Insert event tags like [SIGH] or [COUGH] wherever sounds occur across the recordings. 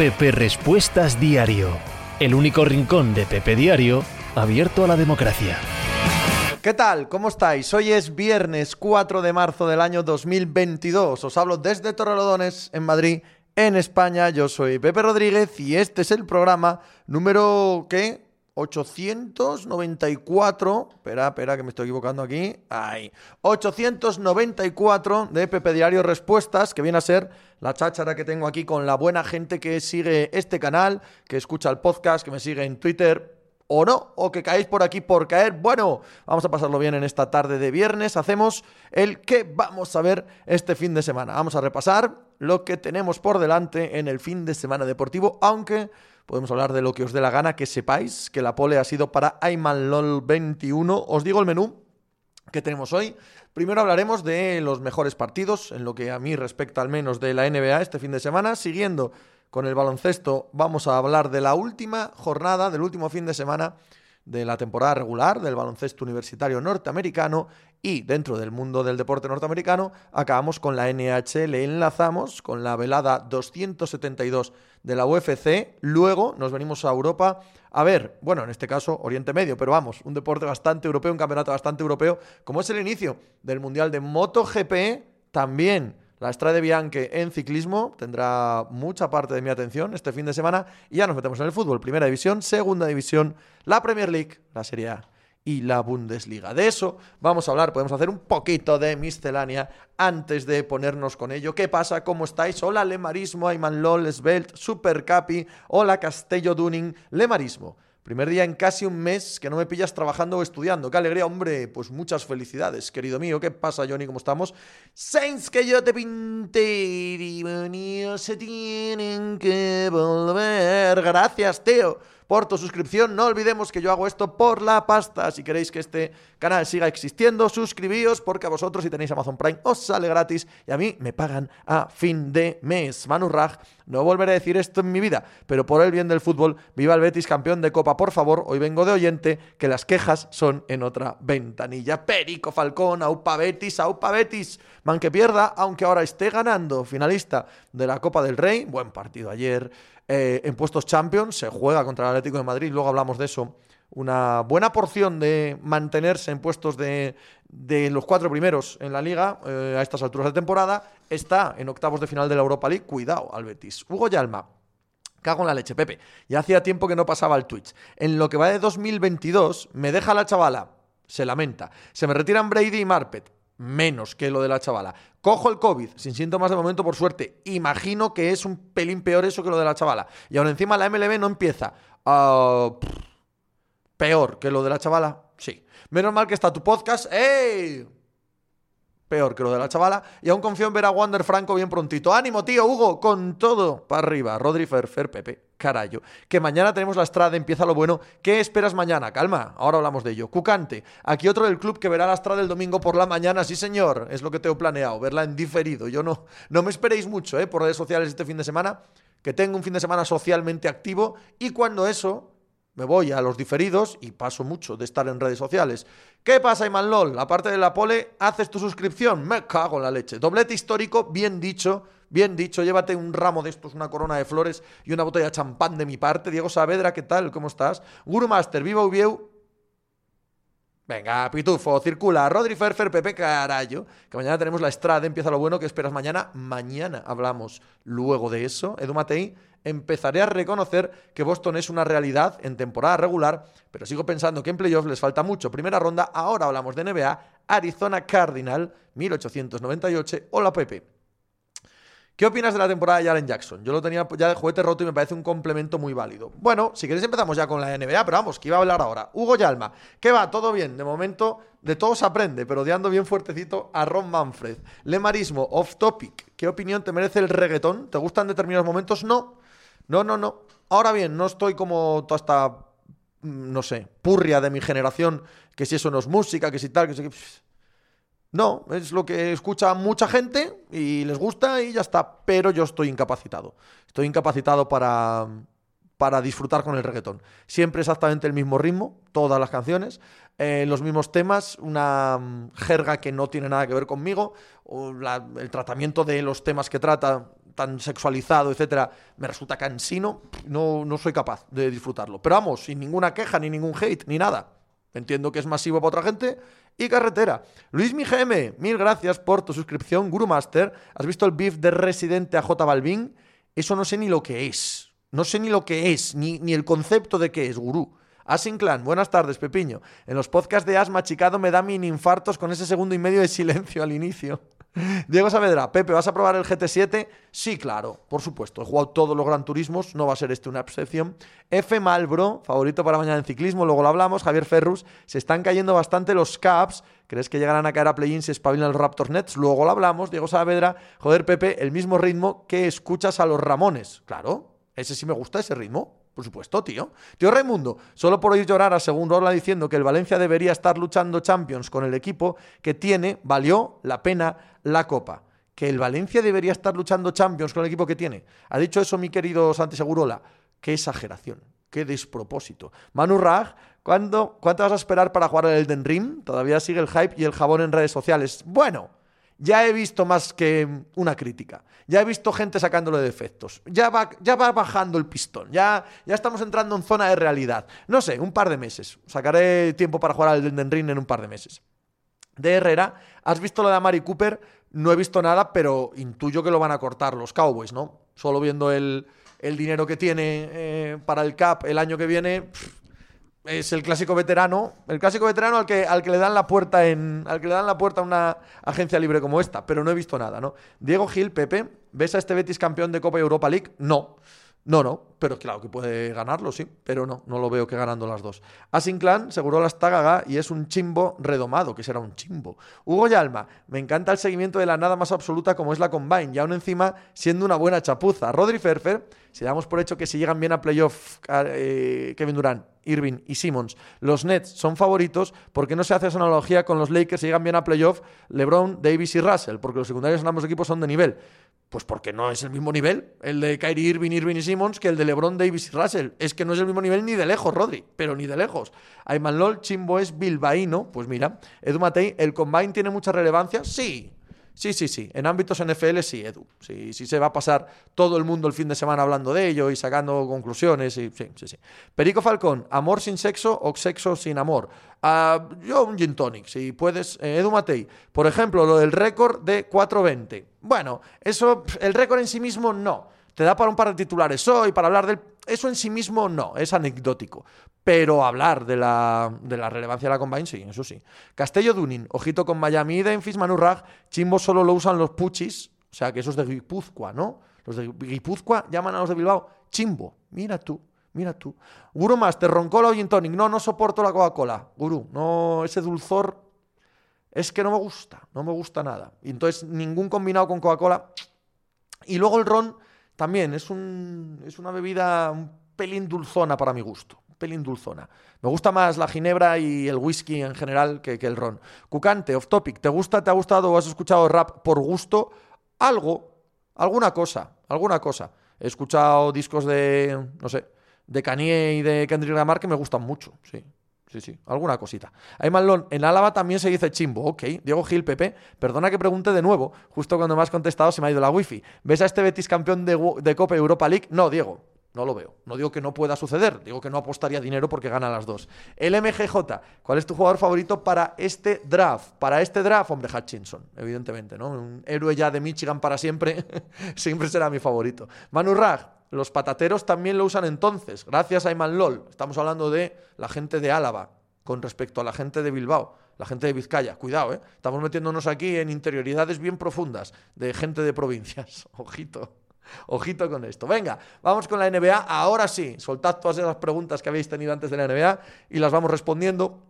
Pepe Respuestas Diario, el único rincón de Pepe Diario abierto a la democracia. ¿Qué tal? ¿Cómo estáis? Hoy es viernes 4 de marzo del año 2022. Os hablo desde Torrelodones, en Madrid, en España. Yo soy Pepe Rodríguez y este es el programa número, ¿qué? 894, espera, espera, que me estoy equivocando aquí. Ay, 894 de Pepe Diario Respuestas, que viene a ser la cháchara que tengo aquí con la buena gente que sigue este canal, que escucha el podcast, que me sigue en Twitter, o no, o que caéis por aquí por caer. Bueno, vamos a pasarlo bien en esta tarde de viernes. Hacemos el que vamos a ver este fin de semana. Vamos a repasar lo que tenemos por delante en el fin de semana deportivo, aunque podemos hablar de lo que os dé la gana, que sepáis que la pole ha sido para Ayman LOL 21. Os digo el menú que tenemos hoy. Primero hablaremos de los mejores partidos, en lo que a mí respecta al menos de la NBA este fin de semana. Siguiendo con el baloncesto, vamos a hablar de la última jornada, del último fin de semana de la temporada regular del baloncesto universitario norteamericano y dentro del mundo del deporte norteamericano acabamos con la NHL, enlazamos con la velada 272 de la UFC, luego nos venimos a Europa a ver, bueno, en este caso Oriente Medio, pero vamos, un deporte bastante europeo, un campeonato bastante europeo, como es el inicio del Mundial de MotoGP, también. La Strade Bianche en ciclismo tendrá mucha parte de mi atención este fin de semana. Y ya nos metemos en el fútbol, primera división, segunda división, la Premier League, la Serie A y la Bundesliga. De eso vamos a hablar, podemos hacer un poquito de miscelánea antes de ponernos con ello. ¿Qué pasa? ¿Cómo estáis? Hola Lemarismo, Ayman LOL, Svelte, Super Capi, hola Castello Duning, Lemarismo. Primer día en casi un mes que no me pillas trabajando o estudiando. Qué alegría, hombre. Pues muchas felicidades, querido mío. ¿Qué pasa, Johnny? ¿Cómo estamos? Saints que yo te pinté y se tienen que volver. Gracias, Teo por tu suscripción. No olvidemos que yo hago esto por la pasta. Si queréis que este canal siga existiendo, suscribíos porque a vosotros si tenéis Amazon Prime os sale gratis y a mí me pagan a fin de mes. Manu Raj, no volveré a decir esto en mi vida, pero por el bien del fútbol, viva el Betis campeón de Copa, por favor. Hoy vengo de oyente que las quejas son en otra ventanilla. Perico Falcón, Aupa Betis, Aupa Betis. Man que pierda, aunque ahora esté ganando, finalista de la Copa del Rey. Buen partido ayer. Eh, en puestos Champions, se juega contra el Atlético de Madrid, luego hablamos de eso. Una buena porción de mantenerse en puestos de, los cuatro primeros en la liga eh, a estas alturas de temporada. Está en octavos de final de la Europa League. Cuidado al Betis. Hugo Yalma. Cago en la leche, Pepe. Ya hacía tiempo que no pasaba el Twitch. En lo que va de 2022, me deja la chavala. Se lamenta. Se me retiran Brady y Marpet menos que lo de la chavala. Cojo el COVID, sin síntomas de momento, por suerte. Imagino que es un pelín peor eso que lo de la chavala. Y aún encima la MLB no empieza. Ah, peor que lo de la chavala, sí. Menos mal que está tu podcast. ¡Ey! Peor que lo de la chavala. Y aún confío en ver a Wander Franco bien prontito. ¡Ánimo, tío! Hugo, con todo para arriba. Rodri Fer, Pepe carayo. Que mañana tenemos la Estrada, empieza lo bueno. ¿Qué esperas mañana? Calma, ahora hablamos de ello. Cucante, aquí otro del club que verá la Estrada el domingo por la mañana, sí señor, es lo que tengo planeado, verla en diferido. Yo no, no me esperéis mucho, ¿eh? Por redes sociales este fin de semana, que tengo un fin de semana socialmente activo y cuando eso me voy a los diferidos y paso mucho de estar en redes sociales. ¿Qué pasa, Iman LOL? Aparte de la pole, haces tu suscripción. Me cago en la leche. Doblete histórico, bien dicho Bien dicho, llévate un ramo de estos, una corona de flores y una botella de champán de mi parte. Diego Saavedra, ¿qué tal? ¿Cómo estás? Guru Master, viva Ubieu. Venga, Pitufo, circula. Rodri Ferfer, Pepe Carayo. Que mañana tenemos la estrada. Empieza lo bueno. que esperas mañana? Mañana hablamos luego de eso. Edu Matei, empezaré a reconocer que Boston es una realidad en temporada regular, pero sigo pensando que en playoffs les falta mucho. Primera ronda, ahora hablamos de NBA. Arizona Cardinal, 1898. Hola, Pepe. ¿Qué opinas de la temporada de Jalen Jackson? Yo lo tenía ya de juguete roto y me parece un complemento muy válido. Bueno, si queréis empezamos ya con la NBA, pero vamos, que iba a hablar ahora. Hugo Yalma, ¿qué va? Todo bien. De momento, de todo se aprende, pero odiando bien fuertecito a Ron Manfred. Lemarismo, off topic. ¿Qué opinión te merece el reggaetón? ¿Te gustan determinados momentos? No. No, no, no. Ahora bien, no estoy como toda esta, mm, no sé, purria de mi generación, que si eso no es música, que si tal, que si... No, es lo que escucha mucha gente y les gusta y ya está. Pero yo estoy incapacitado. Estoy incapacitado para, para disfrutar con el reggaetón. Siempre exactamente el mismo ritmo, todas las canciones, eh, los mismos temas, una mm, jerga que no tiene nada que ver conmigo, el tratamiento de los temas que trata tan sexualizado, etcétera, me resulta cansino, no, no soy capaz de disfrutarlo. Pero vamos, sin ninguna queja, ni ningún hate, ni nada. Entiendo que es masivo para otra gente. Y carretera. Luis Mijeme, mil gracias por tu suscripción. Guru Master, ¿has visto el beef de Residente a J Balvin? Eso no sé ni lo que es. No sé ni lo que es, ni, ni el concepto de qué es, gurú. Asinclan, buenas tardes, Pepiño. En los podcasts de Asma Chicado me da mini infartos con ese segundo y medio de silencio al inicio. Diego Saavedra, Pepe, ¿vas a probar el GT7? Sí, claro, por supuesto. He jugado todos los Gran Turismos, no va a ser este una excepción. F Malbro, favorito para mañana en ciclismo, luego lo hablamos. Javier Ferrus, se están cayendo bastante los caps. ¿Crees que llegarán a caer a play-in si espabilan los Raptors Nets? Luego lo hablamos. Diego Saavedra, joder, Pepe, el mismo ritmo que escuchas a los Ramones. Claro, ese sí me gusta, ese ritmo. Por supuesto, tío. Tío Raimundo, solo por oír llorar a Según Rola diciendo que el Valencia debería estar luchando Champions con el equipo que tiene, valió la pena la Copa. Que el Valencia debería estar luchando Champions con el equipo que tiene. Ha dicho eso mi querido Santi Segurola. Qué exageración, qué despropósito. Manu Raj, ¿cuándo, ¿cuánto vas a esperar para jugar el Elden Ring? Todavía sigue el hype y el jabón en redes sociales. Bueno, ya he visto más que una crítica. Ya he visto gente sacándole defectos. Ya va, ya va bajando el pistón. Ya, ya estamos entrando en zona de realidad. No sé, un par de meses. Sacaré tiempo para jugar al Elden Ring en un par de meses. De Herrera, ¿has visto lo de Amari Cooper? No he visto nada, pero intuyo que lo van a cortar los Cowboys, ¿no? Solo viendo el, dinero que tiene eh, para el CAP el año que viene es el clásico veterano, el clásico veterano al que, al que le dan la puerta en, al que le dan la puerta a una agencia libre como esta, pero no he visto nada, ¿no? Diego Gil, Pepe, ¿ves a este Betis campeón de Copa Europa League? No. No, no, pero claro que puede ganarlo, sí, pero no, no lo veo que ganando las dos. Asinclan seguro la está y es un chimbo redomado, que será un chimbo. Hugo Yalma, me encanta el seguimiento de la nada más absoluta como es la Combine, y aún encima siendo una buena chapuza. Rodri Ferfer, si damos por hecho que si llegan bien a playoff eh, Kevin Durant, Irving y Simmons, los Nets son favoritos, ¿por qué no se hace esa analogía con los Lakers si llegan bien a playoff LeBron, Davis y Russell? Porque los secundarios en ambos equipos son de nivel. Pues porque no es el mismo nivel el de Kyrie Irving, Irving y Simmons que el de LeBron, Davis y Russell. Es que no es el mismo nivel ni de lejos, Rodri, pero ni de lejos. Ayman LOL, Chimbo es bilbaíno. Pues mira, Edu Matei, ¿el combine tiene mucha relevancia? Sí, Sí, sí, sí. En ámbitos NFL sí, Edu. Sí, sí se va a pasar todo el mundo el fin de semana hablando de ello y sacando conclusiones. Y, sí, sí, sí. Perico Falcón, ¿amor sin sexo o sexo sin amor? Uh, yo un gin tonic, si puedes. Eh, Edu Matei, por ejemplo, lo del récord de 420. Bueno, eso, el récord en sí mismo no. Te da para un par de titulares hoy, para hablar del... Eso en sí mismo no, es anecdótico. Pero hablar de la, de la relevancia de la Combine, sí, eso sí. Castello Dunin, ojito con Miami Denfis, Manurrag, Chimbo solo lo usan los puchis, o sea que eso es de Guipúzcoa, ¿no? Los de Guipúzcoa llaman a los de Bilbao Chimbo. Mira tú, mira tú. Guru Master, Roncola o Gin Tonic. No, no soporto la Coca-Cola. Guru, no, ese dulzor es que no me gusta, no me gusta nada. Y entonces ningún combinado con Coca-Cola. Y luego el ron también es, un, es una bebida un pelín dulzona para mi gusto pelín dulzona. Me gusta más la ginebra y el whisky en general que, el ron. Cucante, off topic, ¿te gusta, te ha gustado o has escuchado rap por gusto? Algo, alguna cosa, alguna cosa. He escuchado discos de, no sé, de Kanye y de Kendrick Lamar que me gustan mucho, sí. Sí, sí, alguna cosita. Ayman en Álava también se dice chimbo, ok. Diego Gil, Pepe, perdona que pregunte de nuevo. Justo cuando me has contestado se me ha ido la wifi. ¿Ves a este Betis campeón de, de Copa Europa League? No, Diego. No lo veo. No digo que no pueda suceder, digo que no apostaría dinero porque gana las dos. El MGJ, ¿cuál es tu jugador favorito para este draft? Para este draft, hombre, Hutchinson, evidentemente, ¿no? Un héroe ya de Michigan para siempre, [LAUGHS] siempre será mi favorito. Manu Rag, los patateros también lo usan entonces, gracias a Iman LOL. Estamos hablando de la gente de Álava con respecto a la gente de Bilbao, la gente de Vizcaya. Cuidado, ¿eh? Estamos metiéndonos aquí en interioridades bien profundas de gente de provincias. [LAUGHS] Ojito. Ojito con esto. Venga, vamos con la NBA. Ahora sí, soltad todas esas preguntas que habéis tenido antes de la NBA y las vamos respondiendo.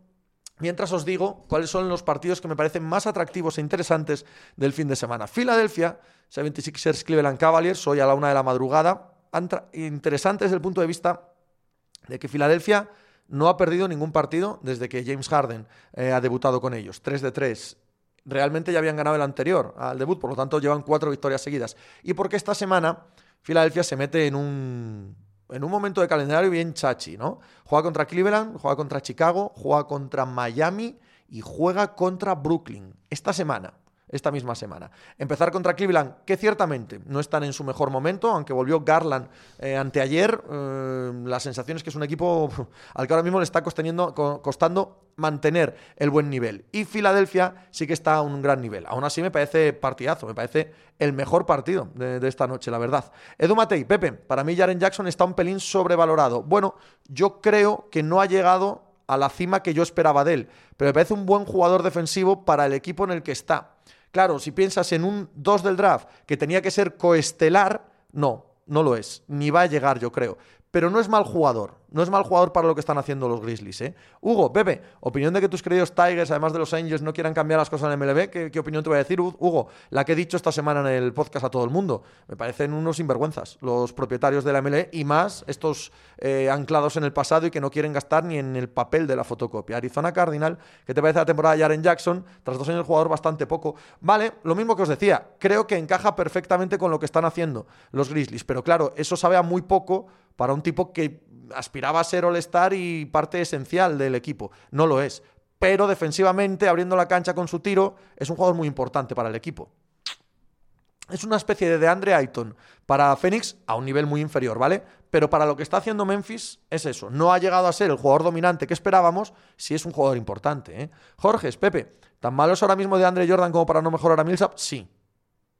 Mientras os digo cuáles son los partidos que me parecen más atractivos e interesantes del fin de semana. Filadelfia, 76ers Cleveland Cavaliers, hoy a la una de la madrugada. Interesante desde el punto de vista de que Filadelfia no ha perdido ningún partido desde que James Harden eh, ha debutado con ellos. 3 de 3 realmente ya habían ganado el anterior al debut, por lo tanto llevan cuatro victorias seguidas. Y porque esta semana Filadelfia se mete en un, en un momento de calendario bien chachi, ¿no? Juega contra Cleveland, juega contra Chicago, juega contra Miami y juega contra Brooklyn esta semana. Esta misma semana. Empezar contra Cleveland, que ciertamente no están en su mejor momento, aunque volvió Garland eh, anteayer, eh, la sensación es que es un equipo [LAUGHS] al que ahora mismo le está costando mantener el buen nivel. Y Filadelfia sí que está a un gran nivel. Aún así me parece partidazo, me parece el mejor partido de, esta noche, la verdad. Edu Matei, Pepe, para mí Jaren Jackson está un pelín sobrevalorado. Bueno, yo creo que no ha llegado a la cima que yo esperaba de él, pero me parece un buen jugador defensivo para el equipo en el que está. Claro, si piensas en un 2 del draft que tenía que ser coestelar, no, no lo es, ni va a llegar yo creo pero no es mal jugador. No es mal jugador para lo que están haciendo los Grizzlies. ¿eh? Hugo, Pepe, opinión de que tus queridos Tigers, además de los Angels, no quieran cambiar las cosas en el MLB. ¿Qué, opinión te voy a decir, Hugo? La que he dicho esta semana en el podcast a todo el mundo. Me parecen unos sinvergüenzas los propietarios de la MLB y más estos eh, anclados en el pasado y que no quieren gastar ni en el papel de la fotocopia. Arizona Cardinal, ¿qué te parece la temporada de Jaren Jackson? Tras dos años el jugador bastante poco. Vale, lo mismo que os decía. Creo que encaja perfectamente con lo que están haciendo los Grizzlies. Pero claro, eso sabe a muy poco para un tipo que aspiraba a ser All-Star y parte esencial del equipo. No lo es. Pero defensivamente, abriendo la cancha con su tiro, es un jugador muy importante para el equipo. Es una especie de DeAndre Ayton para Phoenix a un nivel muy inferior, ¿vale? Pero para lo que está haciendo Memphis es eso. No ha llegado a ser el jugador dominante que esperábamos, si es un jugador importante, ¿eh? Jorge, Pepe, ¿tan malo es ahora mismo de Andre Jordan como para no mejorar a Millsap? Sí,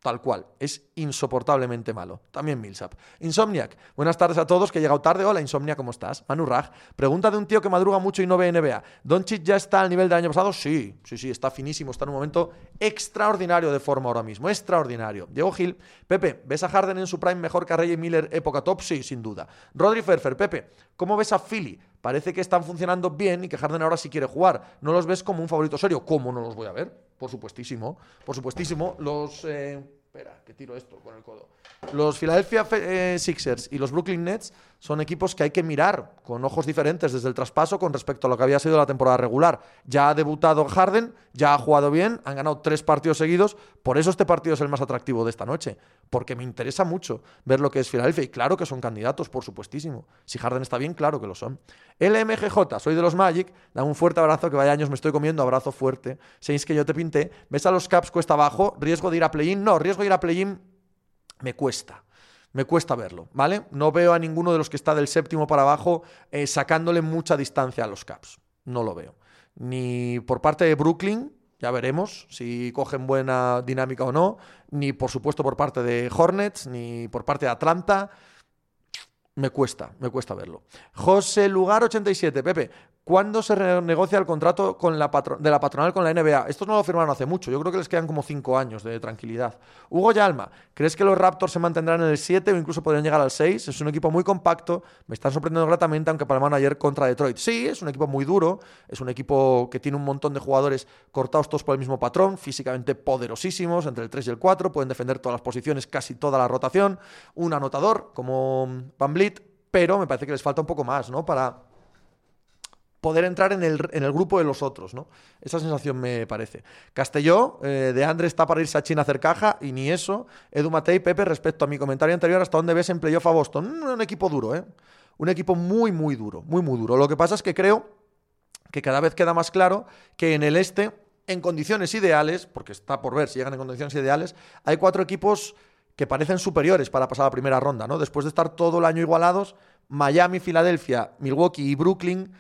Tal cual, es insoportablemente malo. También Millsap. Insomniac, buenas tardes a todos, que he llegado tarde. Hola Insomnia, ¿cómo estás? Manu Raj, pregunta de un tío que madruga mucho y no ve NBA. ¿Doncic ya está al nivel del año pasado? Sí, sí, sí, está finísimo, está en un momento extraordinario de forma ahora mismo, extraordinario. Diego Gil, Pepe, ¿ves a Harden en su prime mejor que a Rey Miller época top? Sí, sin duda. Rodri Ferfer, Pepe, ¿cómo ves a Philly? Parece que están funcionando bien y que Harden ahora sí quiere jugar. ¿No los ves como un favorito serio? ¿Cómo no los voy a ver? Por supuestísimo, por supuestísimo. Los... Eh, espera, que tiro esto con el codo. Los Philadelphia eh, Sixers y los Brooklyn Nets son equipos que hay que mirar con ojos diferentes desde el traspaso con respecto a lo que había sido la temporada regular. Ya ha debutado Harden, ya ha jugado bien, han ganado tres partidos seguidos, por eso este partido es el más atractivo de esta noche, porque me interesa mucho ver lo que es Philadelphia y claro que son candidatos, por supuestísimo. Si Harden está bien, claro que lo son. LMGJ, soy de los Magic, da un fuerte abrazo, que vaya años me estoy comiendo, abrazo fuerte. Seis que yo te pinté, ves a los Caps cuesta abajo, riesgo de ir a play-in, no, riesgo de ir a play-in me cuesta me cuesta verlo, ¿vale? No veo a ninguno de los que está del séptimo para abajo eh, sacándole mucha distancia a los Caps. No lo veo. Ni por parte de Brooklyn, ya veremos si cogen buena dinámica o no, ni por supuesto por parte de Hornets, ni por parte de Atlanta. Me cuesta, me cuesta verlo. José Lugar 87, Pepe, ¿Cuándo se renegocia el contrato de la patronal con la NBA? Estos no lo firmaron hace mucho, yo creo que les quedan como cinco años de tranquilidad. Hugo Yalma, ¿crees que los Raptors se mantendrán en el 7 o incluso podrían llegar al 6? Es un equipo muy compacto, me están sorprendiendo gratamente, aunque palmaron ayer contra Detroit. Sí, es un equipo muy duro, es un equipo que tiene un montón de jugadores cortados todos por el mismo patrón, físicamente poderosísimos, entre el 3 y el 4, pueden defender todas las posiciones, casi toda la rotación, un anotador como Van pero me parece que les falta un poco más, ¿no? Para poder entrar en el, en el, grupo de los otros, ¿no? Esa sensación me parece. Castelló, eh, de André está para irse a China a hacer caja, y ni eso. Edu Matei, Pepe, respecto a mi comentario anterior, ¿hasta dónde ves en playoff a Boston? Mm, un equipo duro, ¿eh? Un equipo muy, muy duro, muy, muy duro. Lo que pasa es que creo que cada vez queda más claro que en el este, en condiciones ideales, porque está por ver si llegan en condiciones ideales, hay cuatro equipos que parecen superiores para pasar la primera ronda, ¿no? Después de estar todo el año igualados, Miami, Filadelfia, Milwaukee y Brooklyn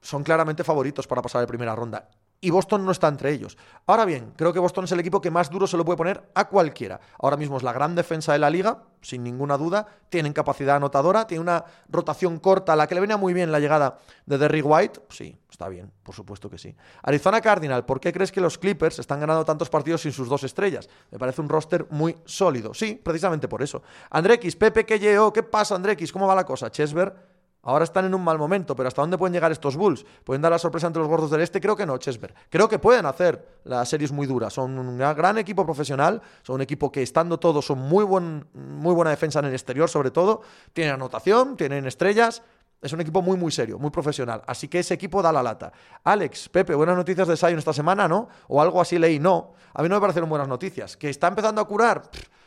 son claramente favoritos para pasar de primera ronda. Y Boston no está entre ellos. Ahora bien, creo que Boston es el equipo que más duro se lo puede poner a cualquiera. Ahora mismo es la gran defensa de la liga, sin ninguna duda. Tienen capacidad anotadora, tiene una rotación corta, a la que le venía muy bien la llegada de Derrick White. Sí, está bien, por supuesto que sí. Arizona Cardinal, ¿por qué crees que los Clippers están ganando tantos partidos sin sus dos estrellas? Me parece un roster muy sólido. Sí, precisamente por eso. André X, Pepe, ¿qué ¿Qué pasa, André X? ¿Cómo va la cosa? Chesver Ahora están en un mal momento, pero ¿hasta dónde pueden llegar estos Bulls? ¿Pueden dar la sorpresa ante los gordos del este? Creo que no, Chesver. Creo que pueden hacer las series muy duras. Son un gran equipo profesional, son un equipo que estando todos son muy, buen, muy buena defensa en el exterior sobre todo. Tienen anotación, tienen estrellas. Es un equipo muy, muy serio, muy profesional. Así que ese equipo da la lata. Alex, Pepe, buenas noticias de Sion esta semana, ¿no? O algo así leí, no. A mí no me parecieron buenas noticias. ¿Que está empezando a curar?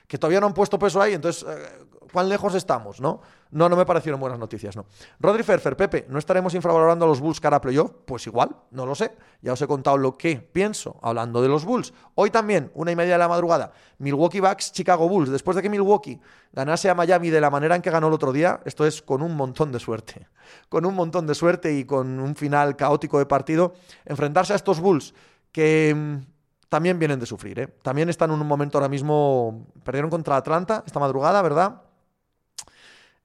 Que todavía no han puesto peso ahí, entonces, eh, ¿cuán lejos estamos, no? No, no me parecieron buenas noticias, no. Rodri Ferfer, Pepe, ¿no estaremos infravalorando a los Bulls cara a playoff? Pues igual, no lo sé. Ya os he contado lo que pienso hablando de los Bulls. Hoy también, una y media de la madrugada, Milwaukee Bucks, Chicago Bulls. Después de que Milwaukee ganase a Miami de la manera en que ganó el otro día, esto es con un montón de suerte. [LAUGHS] Con un montón de suerte y con un final caótico de partido, enfrentarse a estos Bulls que mm, también vienen de sufrir. ¿eh? También están en un momento ahora mismo. Perdieron contra Atlanta esta madrugada, ¿verdad?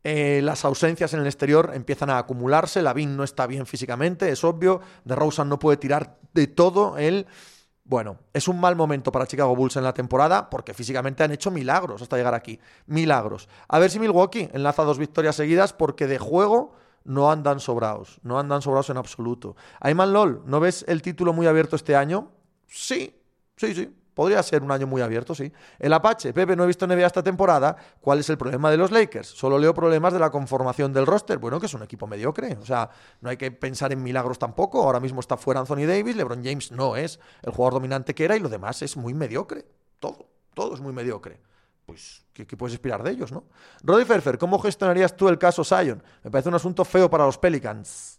Eh, las ausencias en el exterior empiezan a acumularse. Lavin no está bien físicamente, es obvio. De Rosen no puede tirar de todo. Él. Bueno, es un mal momento para Chicago Bulls en la temporada porque físicamente han hecho milagros hasta llegar aquí. Milagros. A ver si Milwaukee enlaza dos victorias seguidas porque de juego no andan sobrados. No andan sobrados en absoluto. Ayman LOL, ¿no ves el título muy abierto este año? Sí, sí, sí. Podría ser un año muy abierto, sí. El Apache, Pepe, no he visto NBA esta temporada. ¿Cuál es el problema de los Lakers? Solo leo problemas de la conformación del roster. Bueno, que es un equipo mediocre. O sea, no hay que pensar en milagros tampoco. Ahora mismo está fuera Anthony Davis. LeBron James no es el jugador dominante que era y lo demás es muy mediocre. Todo, todo es muy mediocre. Pues, ¿qué, puedes esperar de ellos, no? Roddy Ferfer, ¿cómo gestionarías tú el caso Sion? Me parece un asunto feo para los Pelicans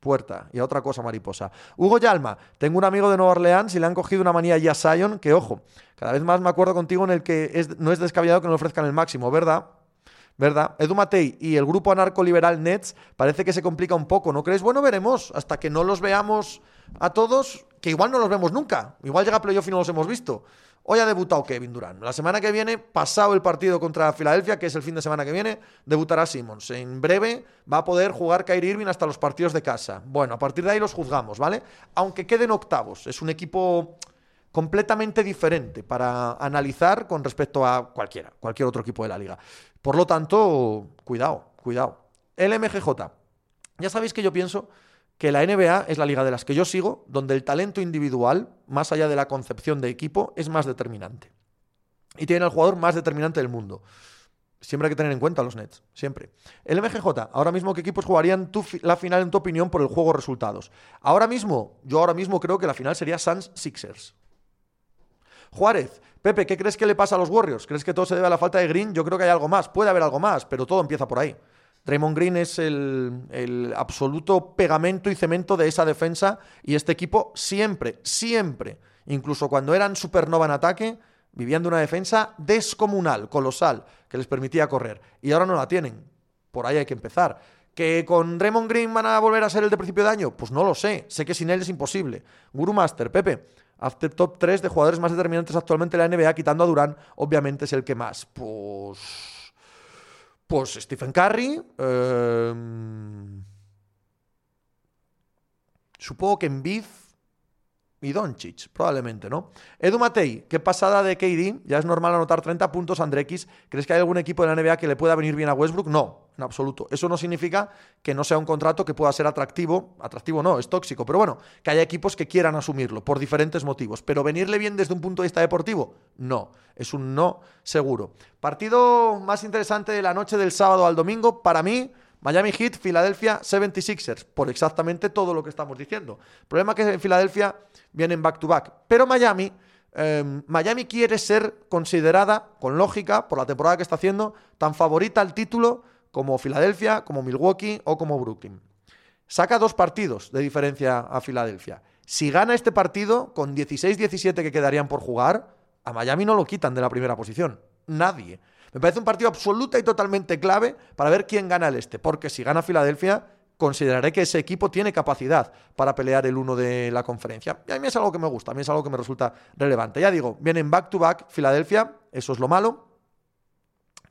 puerta. Y a otra cosa mariposa. Hugo Yalma, tengo un amigo de Nueva Orleans y le han cogido una manía ya a Sion, que ojo, cada vez más me acuerdo contigo en el que no es descabellado que no ofrezcan el máximo, ¿verdad? ¿Verdad? Edu Matei y el grupo anarco-liberal Nets parece que se complica un poco, ¿no crees? Bueno, veremos, hasta que no los veamos a todos, que igual no los vemos nunca. Igual llega playoff y no los hemos visto. Hoy ha debutado Kevin Durant. La semana que viene, pasado el partido contra Filadelfia, que es el fin de semana que viene, debutará Simmons. En breve va a poder jugar Kyrie Irving hasta los partidos de casa. Bueno, a partir de ahí los juzgamos, ¿vale? Aunque queden octavos. Es un equipo completamente diferente para analizar con respecto a cualquiera, cualquier otro equipo de la liga. Por lo tanto, cuidado, cuidado. LMGJ. Ya sabéis que yo pienso que la NBA es la liga de las que yo sigo, donde el talento individual, más allá de la concepción de equipo, es más determinante. Y tiene el jugador más determinante del mundo. Siempre hay que tener en cuenta los Nets, siempre. El MGJ, ahora mismo, ¿qué equipos jugarían la final en tu opinión por el juego resultados? Ahora mismo, yo ahora mismo creo que la final sería Suns Sixers. Juárez, Pepe, ¿qué crees que le pasa a los Warriors? ¿Crees que todo se debe a la falta de Green? Yo creo que hay algo más, puede haber algo más, pero todo empieza por ahí. Draymond Green es el, absoluto pegamento y cemento de esa defensa y este equipo siempre, siempre, incluso cuando eran supernova en ataque, vivían de una defensa descomunal, colosal, que les permitía correr. Y ahora no la tienen. Por ahí hay que empezar. ¿Que con Draymond Green van a volver a ser el de principio de año? Pues no lo sé. Sé que sin él es imposible. Guru Master, Pepe, after top 3 de jugadores más determinantes actualmente en la NBA, quitando a Durán, obviamente es el que más. Pues pues Stephen Curry. Em, supongo que en Beef y Doncic, probablemente, ¿no? Edu Matei, qué pasada de KD. Ya es normal anotar 30 puntos, Andrex. ¿Crees que hay algún equipo de la NBA que le pueda venir bien a Westbrook? No, en absoluto. Eso no significa que no sea un contrato que pueda ser atractivo. Atractivo no, es tóxico. Pero bueno, que haya equipos que quieran asumirlo por diferentes motivos. Pero venirle bien desde un punto de vista deportivo, no. Es un no seguro. Partido más interesante de la noche del sábado al domingo, para mí. Miami Heat, Philadelphia 76ers, por exactamente todo lo que estamos diciendo. El problema es que en Filadelfia vienen back-to-back, pero Miami, em, Miami quiere ser considerada, con lógica, por la temporada que está haciendo, tan favorita al título como Filadelfia, como Milwaukee o como Brooklyn. Saca dos partidos de diferencia a Filadelfia. Si gana este partido, con 16-17 que quedarían por jugar, a Miami no lo quitan de la primera posición. Nadie. Me parece un partido absoluta y totalmente clave para ver quién gana el este, porque si gana Filadelfia, consideraré que ese equipo tiene capacidad para pelear el uno de la conferencia. Y a mí es algo que me gusta, a mí es algo que me resulta relevante. Ya digo, vienen back-to-back Filadelfia, eso es lo malo.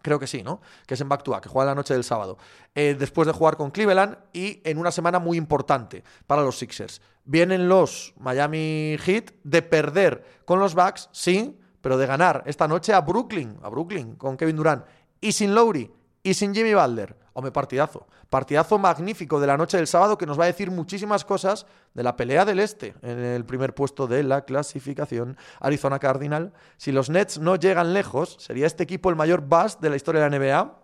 Creo que sí, ¿no? Que es en back-to-back, que juega la noche del sábado. Eh, después de jugar con Cleveland y en una semana muy importante para los Sixers. Vienen los Miami Heat de perder con los Bucks, sí, pero de ganar esta noche a Brooklyn, a Brooklyn con Kevin Durant y sin Lowry y sin Jimmy Butler. Hombre, partidazo. Partidazo magnífico de la noche del sábado que nos va a decir muchísimas cosas de la pelea del este en el primer puesto de la clasificación Arizona Cardinal. Si los Nets no llegan lejos, sería este equipo el mayor bust de la historia de la NBA,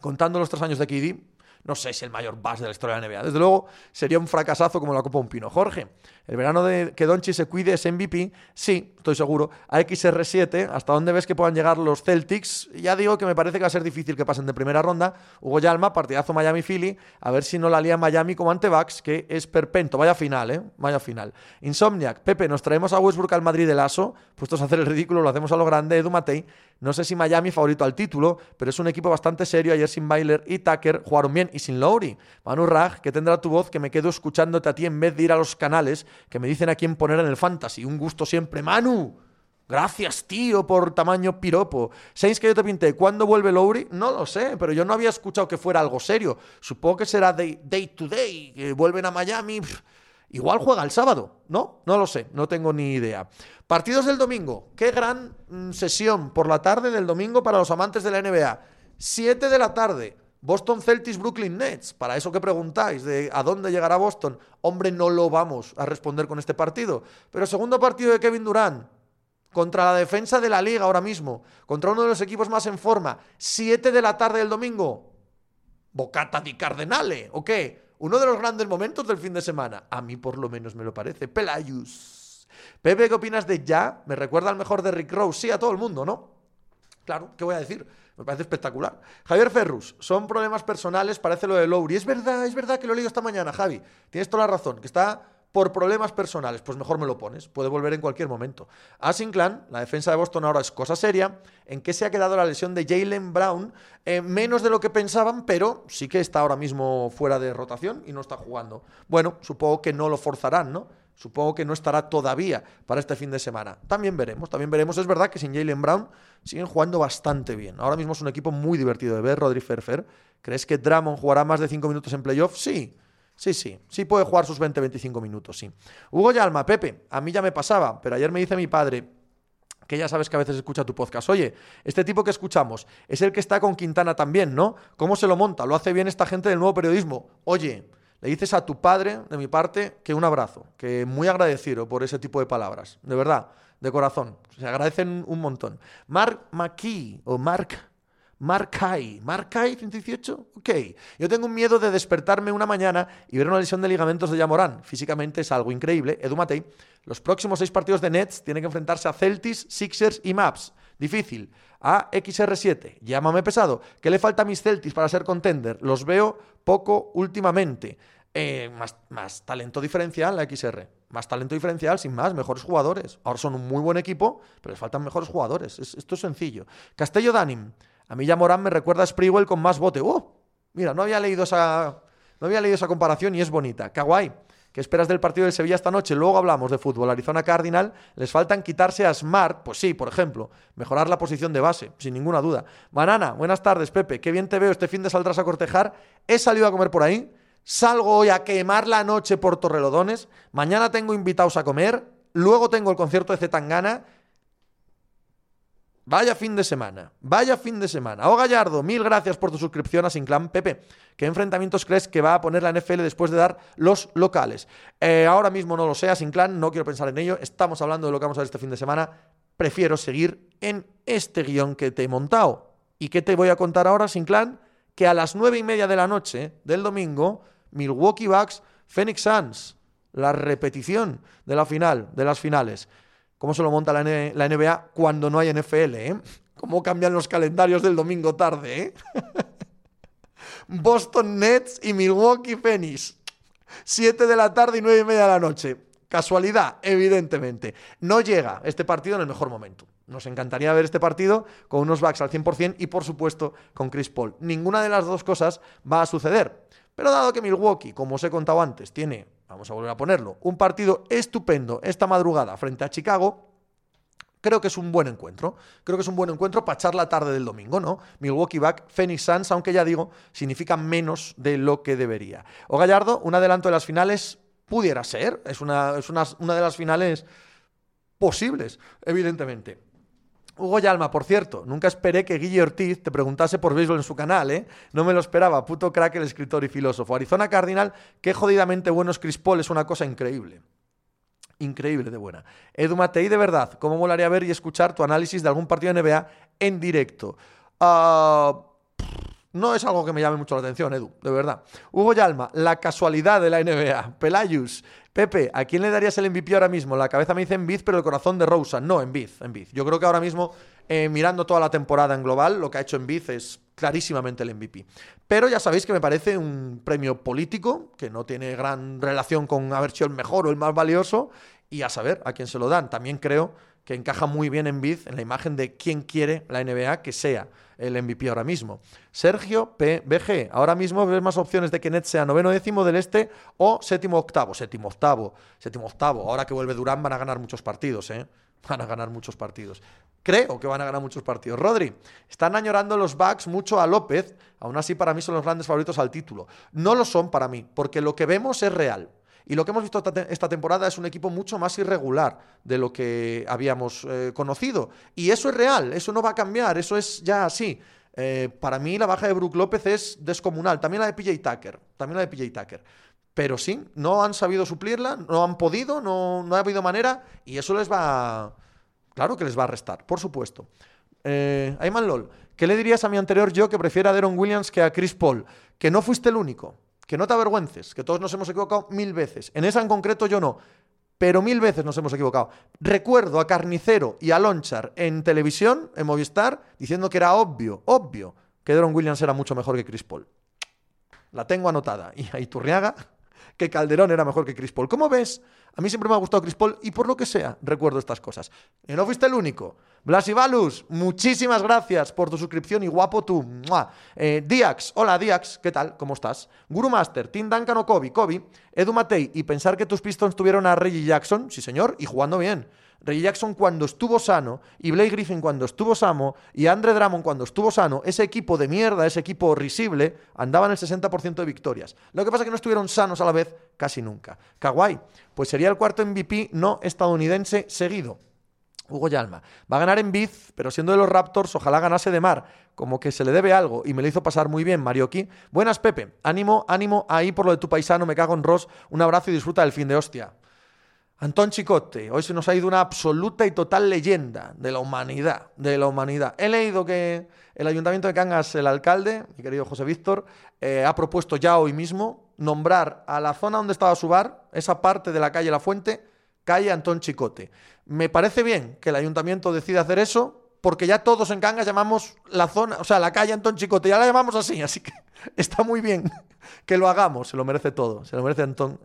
contando los tres años de KD. No sé si el mayor buzz de la historia de la NBA. Desde luego, sería un fracasazo como la Copa Un Pino. Jorge, el verano de que Donchi se cuide es MVP. Sí, estoy seguro. A XR7, ¿hasta dónde ves que puedan llegar los Celtics? Ya digo que me parece que va a ser difícil que pasen de primera ronda. Hugo Yalma, partidazo Miami-Philly. A ver si no la lía Miami como ante Bucks, que es perpento. Vaya final, ¿eh? Vaya final. Insomniac, Pepe, nos traemos a Westbrook al Madrid del ASO. Puestos a hacer el ridículo, lo hacemos a lo grande. Edu Matei, no sé si Miami favorito al título, pero es un equipo bastante serio. Ayer sin Bailer y Tucker jugaron bien y sin Lowry. Manu Raj, que tendrá tu voz, que me quedo escuchándote a ti en vez de ir a los canales que me dicen a quién poner en el fantasy. Un gusto siempre, Manu. Gracias, tío, por tamaño piropo. ¿Sabéis que yo te pinté? ¿Cuándo vuelve Lowry? No lo sé, pero yo no había escuchado que fuera algo serio. Supongo que será day, day to day, que vuelven a Miami. Igual juega el sábado, ¿no? No lo sé, no tengo ni idea. Partidos del domingo. Qué gran mm, sesión por la tarde del domingo para los amantes de la NBA. 7 de la tarde. Boston Celtics, Brooklyn Nets. Para eso que preguntáis de a dónde llegará Boston. Hombre, no lo vamos a responder con este partido. Pero segundo partido de Kevin Durant. Contra la defensa de la liga ahora mismo. Contra uno de los equipos más en forma. 7 de la tarde del domingo. Bocata di Cardenale. ¿O qué? Uno de los grandes momentos del fin de semana. A mí por lo menos me lo parece. Pelayus. Pepe, ¿qué opinas de ya? Me recuerda al mejor de Rick Rose. Sí, a todo el mundo, ¿no? Claro, ¿qué voy a decir? Me parece espectacular. Javier Ferrus, son problemas personales, parece lo de Lowry. Es verdad, es verdad que lo he leído esta mañana, Javi. Tienes toda la razón, que está por problemas personales. Pues mejor me lo pones, puede volver en cualquier momento. Clan, la defensa de Boston ahora es cosa seria. ¿En qué se ha quedado la lesión de Jalen Brown? Eh, menos de lo que pensaban, pero sí que está ahora mismo fuera de rotación y no está jugando. Bueno, supongo que no lo forzarán, ¿no? Supongo que no estará todavía para este fin de semana. También veremos, también veremos. Es verdad que sin Jalen Brown siguen jugando bastante bien. Ahora mismo es un equipo muy divertido de ver, Rodri Ferfer. ¿Crees que Drummond jugará más de 5 minutos en playoff? Sí, sí, sí. Sí puede jugar sus 20-25 minutos, sí. Hugo Yalma, Pepe, a mí ya me pasaba, pero ayer me dice mi padre que ya sabes que a veces escucha tu podcast. Oye, este tipo que escuchamos es el que está con Quintana también, ¿no? ¿Cómo se lo monta? Lo hace bien esta gente del nuevo periodismo. Oye, le dices a tu padre, de mi parte, que un abrazo, que muy agradecido por ese tipo de palabras, de verdad, de corazón. Se agradecen un montón. Mark McKee, o Mark, Markai, Markai 118, ok. Yo tengo un miedo de despertarme una mañana y ver una lesión de ligamentos de Yamorán. Físicamente es algo increíble. Edu Matei, los próximos seis partidos de Nets tienen que enfrentarse a Celtics, Sixers y Maps. Difícil. A XR7, llámame pesado. ¿Qué le falta a mis Celtics para ser contender? Los veo poco últimamente. Eh, más, más talento diferencial la XR. Más talento diferencial, sin más, mejores jugadores. Ahora son un muy buen equipo, pero les faltan mejores jugadores. esto es sencillo. Castello Danim. A mí ya Morán me recuerda a Sprewell con más bote. ¡Oh! Mira, no había leído esa, no había leído esa comparación y es bonita. Kawaii. ¿Qué esperas del partido del Sevilla esta noche? Luego hablamos de fútbol. Arizona Cardinal, les faltan quitarse a Smart, pues sí, por ejemplo, mejorar la posición de base, sin ninguna duda. Banana, buenas tardes, Pepe. Qué bien te veo. Este fin de saldrás a cortejar. He salido a comer por ahí. Salgo hoy a quemar la noche por Torrelodones. Mañana tengo invitados a comer. Luego tengo el concierto de Zetangana Vaya fin de semana, vaya fin de semana. Oh Gallardo, mil gracias por tu suscripción a Sinclan Pepe. ¿Qué enfrentamientos crees que va a poner la NFL después de dar los locales? Eh, ahora mismo no lo sé, a Sinclan, no quiero pensar en ello. Estamos hablando de lo que vamos a ver este fin de semana. Prefiero seguir en este guion que te he montado. ¿Y qué te voy a contar ahora, Sinclan? Que a las nueve y media de la noche del domingo, Milwaukee Bucks, Phoenix Suns, la repetición de la final, de las finales cómo se lo monta la, NBA cuando no hay NFL, ¿eh? Cómo cambian los calendarios del domingo tarde, ¿eh? [LAUGHS] Boston Nets y Milwaukee Phoenix. Siete de la tarde y nueve y media de la noche. Casualidad, evidentemente. No llega este partido en el mejor momento. Nos encantaría ver este partido con unos backs al 100% y, por supuesto, con Chris Paul. Ninguna de las dos cosas va a suceder. Pero dado que Milwaukee, como os he contado antes, tiene vamos a volver a ponerlo, un partido estupendo esta madrugada frente a Chicago, creo que es un buen encuentro. Creo que es un buen encuentro para echar la tarde del domingo, ¿no? Milwaukee Back, Phoenix Suns, aunque ya digo, significa menos de lo que debería. O Gallardo, un adelanto de las finales pudiera ser, es una, es una, una de las finales posibles, evidentemente. Hugo Yalma, por cierto, nunca esperé que Guille Ortiz te preguntase por béisbol en su canal, ¿eh? No me lo esperaba, puto crack el escritor y filósofo. Arizona Cardinal, qué jodidamente bueno es Chris Paul, es una cosa increíble. Increíble de buena. Edu Matei, de verdad, ¿cómo molaría ver y escuchar tu análisis de algún partido de NBA en directo? Ah, No es algo que me llame mucho la atención, Edu, de verdad. Hugo Yalma, la casualidad de la NBA. Pelayus, Pepe, ¿a quién le darías el MVP ahora mismo? La cabeza me dice en Biz, pero el corazón de Rosa. No, en Biz, en Biz. Yo creo que ahora mismo, eh, mirando toda la temporada en global, lo que ha hecho en Biz es clarísimamente el MVP. Pero ya sabéis que me parece un premio político, que no tiene gran relación con haber sido el mejor o el más valioso, y a saber a quién se lo dan. También creo que encaja muy bien en Biz, en la imagen de quién quiere la NBA que sea el MVP ahora mismo. Sergio PBG, ahora mismo ves más opciones de que Net sea noveno décimo del este o séptimo octavo, séptimo octavo, séptimo octavo. Ahora que vuelve Durán van a ganar muchos partidos, ¿eh? Van a ganar muchos partidos. Creo que van a ganar muchos partidos. Rodri, están añorando los Bucks mucho a López, aún así para mí son los grandes favoritos al título. No lo son para mí, porque lo que vemos es real. Y lo que hemos visto esta temporada es un equipo mucho más irregular de lo que habíamos eh, conocido. Y eso es real, eso no va a cambiar, eso es ya así. Eh, para mí la baja de Brook López es descomunal, también la de PJ Tucker, también la de PJ Tucker. Pero sí, no han sabido suplirla, no han podido, no, no ha habido manera y eso les va... Claro que les va a restar, por supuesto. Eh, Ayman LOL, ¿qué le dirías a mi anterior yo que prefiera a Deron Williams que a Chris Paul? Que no fuiste el único que no te avergüences, que todos nos hemos equivocado mil veces. En esa en concreto yo no, pero mil veces nos hemos equivocado. Recuerdo a Carnicero y a Lonchar en televisión, en Movistar, diciendo que era obvio, obvio, que Deron Williams era mucho mejor que Chris Paul. La tengo anotada. Y a Iturriaga, que Calderón era mejor que Chris Paul. ¿Cómo ves? A mí siempre me ha gustado Chris Paul y por lo que sea, recuerdo estas cosas. Y no fuiste el único. Blasivalus, muchísimas gracias por tu suscripción y guapo tú. Eh, Diax, hola Diax, ¿qué tal? ¿Cómo estás? Guru Master, Tim Duncan o Kobe, Kobe, Edu Matei y pensar que tus Pistons tuvieron a Reggie Jackson, sí señor, y jugando bien. Reggie Jackson cuando estuvo sano, y Blake Griffin cuando estuvo sano, y Andre Drummond cuando estuvo sano, ese equipo de mierda, ese equipo risible, andaba en el 60% de victorias. Lo que pasa es que no estuvieron sanos a la vez casi nunca. Kawhi, pues sería el cuarto MVP no estadounidense seguido. Hugo Yalma. Va a ganar en Biz, pero siendo de los Raptors, ojalá ganase de mar. Como que se le debe algo y me lo hizo pasar muy bien, Marioki. Buenas, Pepe. Ánimo, ánimo ahí por lo de tu paisano, me cago en Ross. Un abrazo y disfruta del fin de hostia. Antón Chicote, hoy se nos ha ido una absoluta y total leyenda de la humanidad, de la humanidad. He leído que el Ayuntamiento de Cangas, el alcalde, mi querido José Víctor, eh, ha propuesto ya hoy mismo nombrar a la zona donde estaba su bar, esa parte de la calle La Fuente, calle Antón Chicote. Me parece bien que el Ayuntamiento decida hacer eso, porque ya todos en Cangas llamamos la zona, o sea, la calle Antón Chicote, ya la llamamos así, [LAUGHS] así que está muy bien que lo hagamos, se lo merece todo, se lo merece Antón,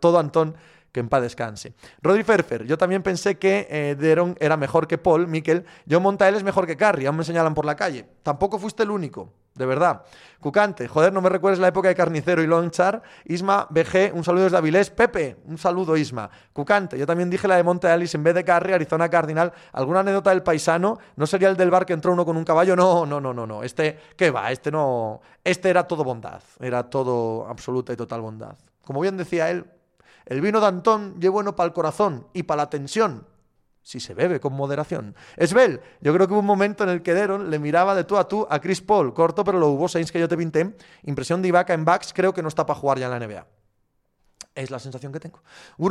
todo Antón en paz descanse. Rodri Ferfer, yo también pensé que eh, Deron era mejor que Paul, Miquel. Yo Montael es mejor que Carrie, aún me señalan por la calle. Tampoco fuiste el único, de verdad. Cucante, joder, no me recuerdes la época de Carnicero y Lonchar. Isma, BG, un saludo desde Avilés. Pepe, un saludo, Isma. Cucante, yo también dije la de Monte en vez de Carrie, Arizona Cardinal. ¿Alguna anécdota del paisano? ¿No sería el del bar que entró uno con un caballo? No, no, no, no, no. Este, ¿qué va? Este no. Este era todo bondad. Era todo absoluta y total bondad. Como bien decía él, el vino de Antón es bueno para el corazón y para la tensión, si se bebe con moderación. Esbel, yo creo que hubo un momento en el que Deron le miraba de tú a tú a Chris Paul, corto pero lo hubo, Saints que yo te pinté, impresión de Ibaka en backs, creo que no está para jugar ya en la NBA. Es la sensación que tengo.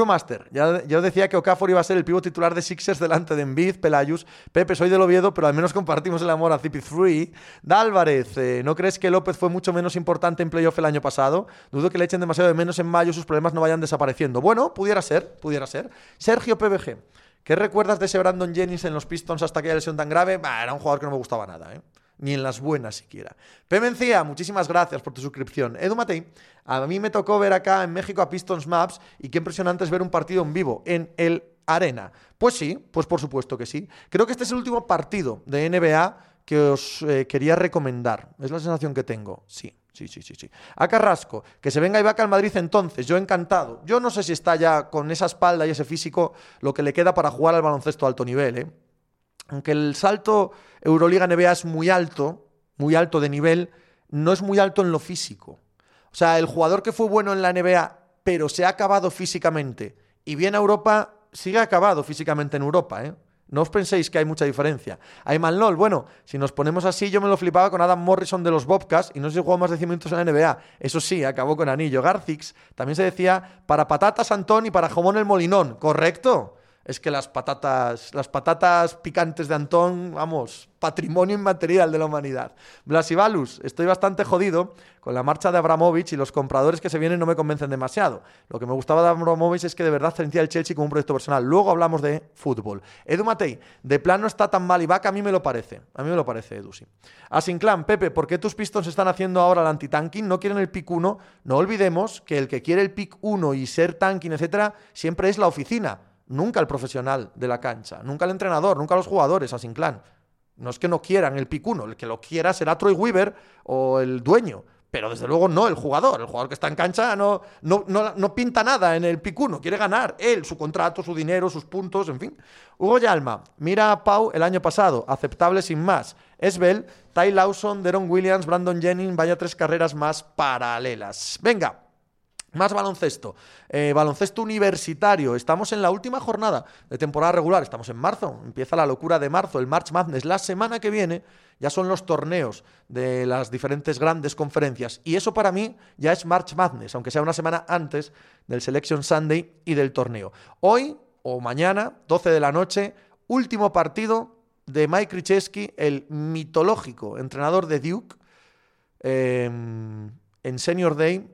Master, ya, yo decía que Okafor iba a ser el pivo titular de Sixers delante de Embiid, Pelayus. Pepe, soy del Oviedo, pero al menos compartimos el amor a CP3. Dálvarez, eh, ¿no crees que López fue mucho menos importante en playoff el año pasado? Dudo que le echen demasiado de menos en mayo, sus problemas no vayan desapareciendo. Bueno, pudiera ser, pudiera ser. Sergio PBG, ¿qué recuerdas de ese Brandon Jennings en los Pistons hasta aquella lesión tan grave? era un jugador que no me gustaba nada, ¿eh? Ni en las buenas siquiera. Pemencía, muchísimas gracias por tu suscripción. Edu Matei, a mí me tocó ver acá en México a Pistons Maps y qué impresionante es ver un partido en vivo en el Arena. Pues sí, pues por supuesto que sí. Creo que este es el último partido de NBA que os eh, quería recomendar. Es la sensación que tengo, sí. Sí, sí, sí, sí. A Carrasco, que se venga vaca al Madrid entonces, yo encantado. Yo no sé si está ya con esa espalda y ese físico lo que le queda para jugar al baloncesto a alto nivel, ¿eh? Aunque el salto Euroliga-NBA es muy alto, muy alto de nivel, no es muy alto en lo físico. O sea, el jugador que fue bueno en la NBA, pero se ha acabado físicamente, y viene a Europa, sigue acabado físicamente en Europa, ¿eh? No os penséis que hay mucha diferencia. Hay Lol, bueno, si nos ponemos así, yo me lo flipaba con Adam Morrison de los Bobcats y no si jugó más de 100 minutos en la NBA. Eso sí, acabó con anillo. Garcix también se decía para patatas Antón y para jamón el molinón. ¿Correcto? Es que las patatas, las patatas picantes de Antón, vamos, patrimonio inmaterial de la humanidad. Blasivalus, estoy bastante jodido con la marcha de Abramovich y los compradores que se vienen no me convencen demasiado. Lo que me gustaba de Abramovich es que de verdad sentía el Chelsea como un proyecto personal. Luego hablamos de fútbol. Edu Matei, de plan no está tan mal y va que a mí me lo parece. A mí me lo parece, Edu, sí. Asinclan, Pepe, ¿por qué tus Pistons están haciendo ahora el anti-tanking? No quieren el pick 1. No olvidemos que el que quiere el pick 1 y ser tanking, etcétera, siempre es la oficina nunca el profesional de la cancha, nunca el entrenador, nunca los jugadores a Sinclan. No es que no quieran el pick 1, el que lo quiera será Troy Weaver o el dueño, pero desde luego no el jugador. El jugador que está en cancha no, no, no, pinta nada en el pick 1, quiere ganar él, su contrato, su dinero, sus puntos, en fin. Hugo Yalma, mira a Pau el año pasado, aceptable sin más. Esbel, Ty Lawson, Deron Williams, Brandon Jennings, vaya tres carreras más paralelas. Venga, más baloncesto. Eh, baloncesto universitario. Estamos en la última jornada de temporada regular. Estamos en marzo. Empieza la locura de marzo, el March Madness. La semana que viene ya son los torneos de las diferentes grandes conferencias. Y eso para mí ya es March Madness, aunque sea una semana antes del Selection Sunday y del torneo. Hoy o mañana, 12 de la noche, último partido de Mike Krzyzewski, el mitológico entrenador de Duke, eh, en Senior Day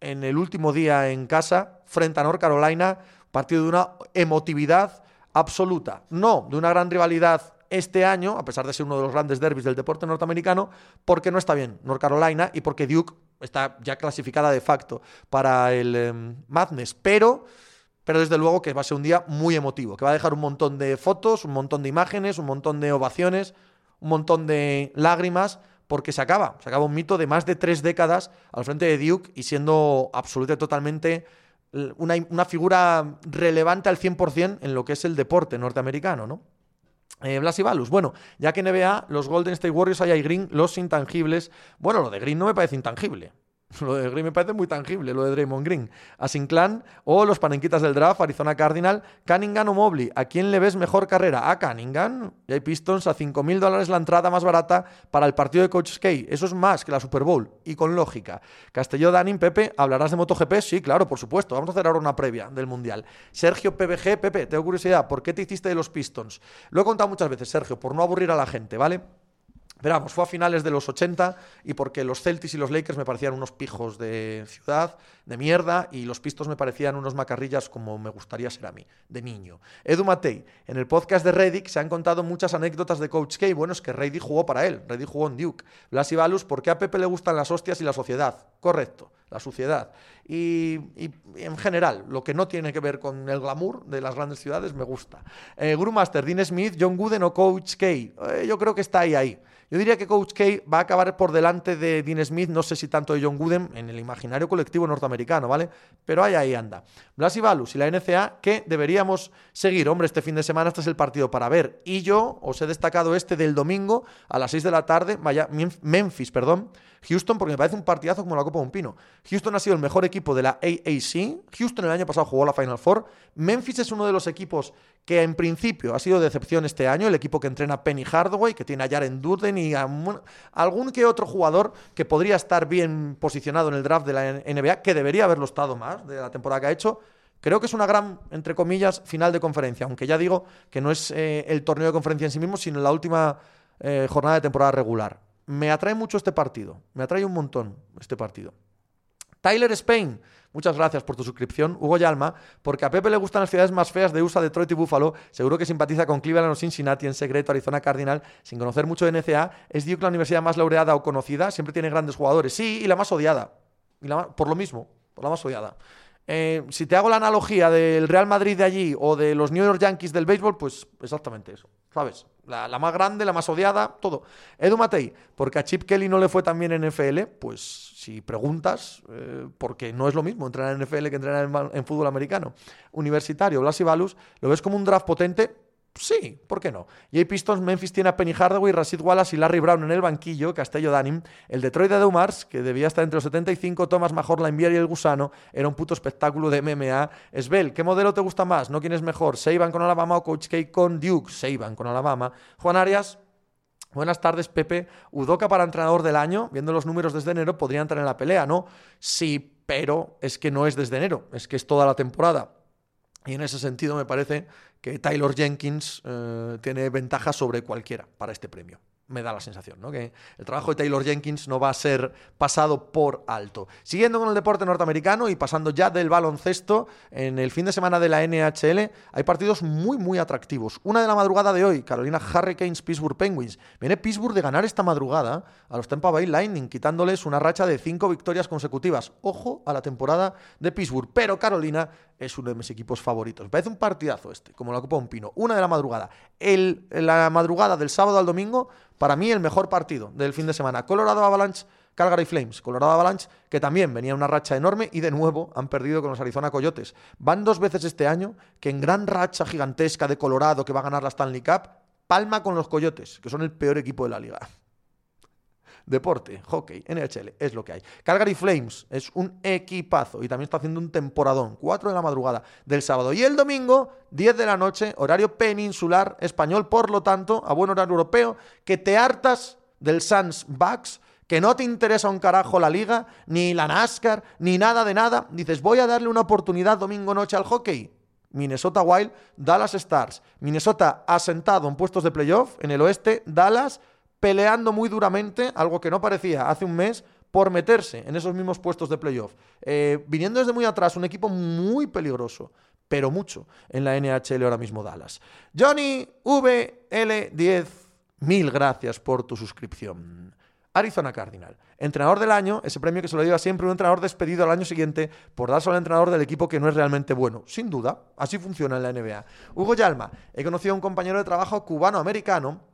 en el último día en casa frente a North Carolina, partido de una emotividad absoluta, no de una gran rivalidad este año, a pesar de ser uno de los grandes derbis del deporte norteamericano, porque no está bien North Carolina y porque Duke está ya clasificada de facto para el em, Madness, pero pero desde luego que va a ser un día muy emotivo, que va a dejar un montón de fotos, un montón de imágenes, un montón de ovaciones, un montón de lágrimas porque se acaba, se acaba un mito de más de tres décadas al frente de Duke y siendo absolutamente totalmente una, figura relevante al 100% en lo que es el deporte norteamericano, ¿no? Eh, Blas y Balus. Bueno, ya que NBA, los Golden State Warriors, hay Green, los intangibles. Bueno, lo de Green no me parece intangible. [LAUGHS] Lo de Green me parece muy tangible, lo de Draymond Green. A Sinclan o los panenquitas del draft, Arizona Cardinal, Cunningham o Mobley. ¿A quién le ves mejor carrera? A Cunningham. Y hay Pistons a 5.000 dólares la entrada más barata para el partido de Coach K. Eso es más que la Super Bowl. Y con lógica. Castelló, Danin, Pepe, ¿hablarás de MotoGP? Sí, claro, por supuesto. Vamos a hacer ahora una previa del Mundial. Sergio PBG, Pepe, tengo curiosidad. ¿Por qué te hiciste de los Pistons? Lo he contado muchas veces, Sergio, por no aburrir a la gente, ¿vale? Pero vamos, fue a finales de los 80 y porque los Celtics y los Lakers me parecían unos pijos de ciudad, de mierda, y los Pistos me parecían unos macarrillas como me gustaría ser a mí, de niño. Edu Matei, en el podcast de Reddick se han contado muchas anécdotas de Coach K. Bueno, es que Reddick jugó para él, Reddick jugó en Duke. Blas y Balus, ¿por qué a Pepe le gustan las hostias y la sociedad? Correcto, la suciedad. Y, en general, lo que no tiene que ver con el glamour de las grandes ciudades me gusta. Eh, Master, Dean Smith, John Gooden o Coach K. Eh, yo creo que está ahí, ahí. Yo diría que Coach K va a acabar por delante de Dean Smith, no sé si tanto de John Gooden, en el imaginario colectivo norteamericano, ¿vale? Pero ahí, ahí anda. Blas y Balus y la NCA, que deberíamos seguir. Hombre, este fin de semana este es el partido para ver. Y yo os he destacado este del domingo a las 6 de la tarde, vaya, Memphis, perdón. Houston, porque me parece un partidazo como la Copa de un Pino. Houston ha sido el mejor equipo de la AAC. Houston el año pasado jugó la Final Four. Memphis es uno de los equipos que en principio ha sido decepción este año, el equipo que entrena Penny Hardaway, que tiene a Jaren Durden y a algún que otro jugador que podría estar bien posicionado en el draft de la NBA, que debería haberlo estado más de la temporada que ha hecho. Creo que es una gran, entre comillas, final de conferencia, aunque ya digo que no es eh, el torneo de conferencia en sí mismo, sino la última eh, jornada de temporada regular. Me atrae mucho este partido, me atrae un montón este partido. Tyler Spain, muchas gracias por tu suscripción. Hugo Yalma, porque a Pepe le gustan las ciudades más feas de USA, Detroit y Buffalo. Seguro que simpatiza con Cleveland o Cincinnati, en secreto, Arizona Cardinal. Sin conocer mucho de NCA, es Duke la universidad más laureada o conocida. Siempre tiene grandes jugadores. Sí, y la más odiada. Y por lo mismo, por la más odiada. Eh, si te hago la analogía del Real Madrid de allí o de los New York Yankees del béisbol, pues exactamente eso, ¿sabes? La, más grande, la más odiada, todo. Edu Matei, porque a Chip Kelly no le fue tan bien en NFL, pues si preguntas, eh, porque no es lo mismo entrenar en NFL que entrenar en, fútbol americano. Universitario, Blas y Balus, ¿lo ves como un draft potente? Sí, ¿por qué no? Y hay Pistons, Memphis tiene a Penny Hardaway, Rashid Wallace y Larry Brown en el banquillo, Castello Danim, el Detroit de Dumars, que debía estar entre los 75, Thomas Major, la Enviar y el Gusano, era un puto espectáculo de MMA. Esbel, ¿qué modelo te gusta más? ¿No quién es mejor? ¿Seiban con Alabama o Coach K con Duke? Seiban con Alabama. Juan Arias, Buenas tardes, Pepe. Udoca para entrenador del año, viendo los números desde enero, podría entrar en la pelea, ¿no? Sí, pero es que no es desde enero, es que es toda la temporada. Y en ese sentido me parece que Taylor Jenkins eh, tiene ventaja sobre cualquiera para este premio me da la sensación, ¿no? Que el trabajo de Taylor Jenkins no va a ser pasado por alto. Siguiendo con el deporte norteamericano y pasando ya del baloncesto, en el fin de semana de la NHL hay partidos muy, muy atractivos. Una de la madrugada de hoy, Carolina Hurricanes, Pittsburgh Penguins. Viene Pittsburgh de ganar esta madrugada a los Tampa Bay Lightning, quitándoles una racha de cinco victorias consecutivas. Ojo a la temporada de Pittsburgh, pero Carolina es uno de mis equipos favoritos. Me parece un partidazo este, como la Copa Un Pino. Una de la madrugada. El, la madrugada del sábado al domingo, para mí el mejor partido del fin de semana. Colorado Avalanche, Calgary Flames. Colorado Avalanche, que también venía una racha enorme y de nuevo han perdido con los Arizona Coyotes. Van dos veces este año que en gran racha gigantesca de Colorado que va a ganar la Stanley Cup, palma con los Coyotes, que son el peor equipo de la liga deporte, hockey, NHL, es lo que hay. Calgary Flames es un equipazo y también está haciendo un temporadón, 4 de la madrugada del sábado. Y el domingo, 10 de la noche, horario peninsular español, por lo tanto, a buen horario europeo, que te hartas del Suns Bucks, que no te interesa un carajo la liga, ni la NASCAR, ni nada de nada. Dices, voy a darle una oportunidad domingo noche al hockey. Minnesota Wild, Dallas Stars. Minnesota asentado en puestos de playoff en el oeste, Dallas peleando muy duramente, algo que no parecía hace un mes, por meterse en esos mismos puestos de playoff. Eh, viniendo desde muy atrás, un equipo muy peligroso, pero mucho en la NHL ahora mismo Dallas. Johnny VL10, mil gracias por tu suscripción. Arizona Cardinal, entrenador del año, ese premio que se lo lleva siempre un entrenador despedido al año siguiente por darse al entrenador del equipo que no es realmente bueno. Sin duda, así funciona en la NBA. Hugo Yalma, he conocido a un compañero de trabajo cubano-americano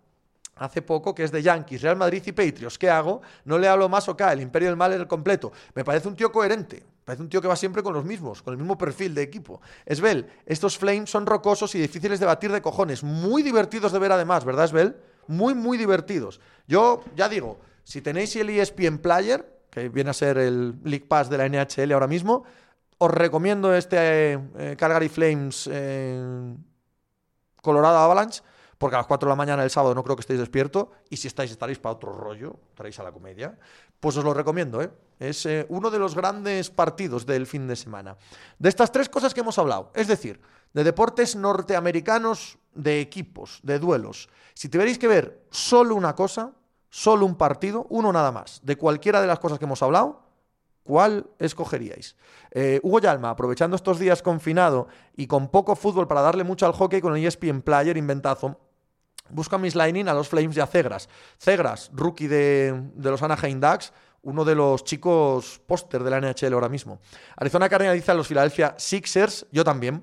hace poco, que es de Yankees, Real Madrid y Patriots. ¿Qué hago? No le hablo más o cae, el imperio del mal es el completo. Me parece un tío coherente. Parece un tío que va siempre con los mismos, con el mismo perfil de equipo. Esbel, estos Flames son rocosos y difíciles de batir de cojones. Muy divertidos de ver además, ¿verdad, Esbel? Muy, muy divertidos. Yo, ya digo, si tenéis el ESPN Player, que viene a ser el League Pass de la NHL ahora mismo, os recomiendo este eh, Calgary Flames Colorado Avalanche porque a las 4 de la mañana del sábado no creo que estéis despierto, y si estáis estaréis para otro rollo, estaréis a la comedia, pues os lo recomiendo, ¿eh? Es eh, uno de los grandes partidos del fin de semana. De estas tres cosas que hemos hablado, es decir, de deportes norteamericanos, de equipos, de duelos, si tuvierais que ver solo una cosa, solo un partido, uno nada más, de cualquiera de las cosas que hemos hablado, ¿Cuál escogeríais? Eh, Hugo Yalma, aprovechando estos días confinado y con poco fútbol para darle mucho al hockey con el ESPN Player inventazo, Busca mis Lightning a los Flames y a Cegras. Cegras, rookie de, los Anaheim Ducks, uno de los chicos póster de la NHL ahora mismo. Arizona Cardinals dice a los Philadelphia Sixers, yo también.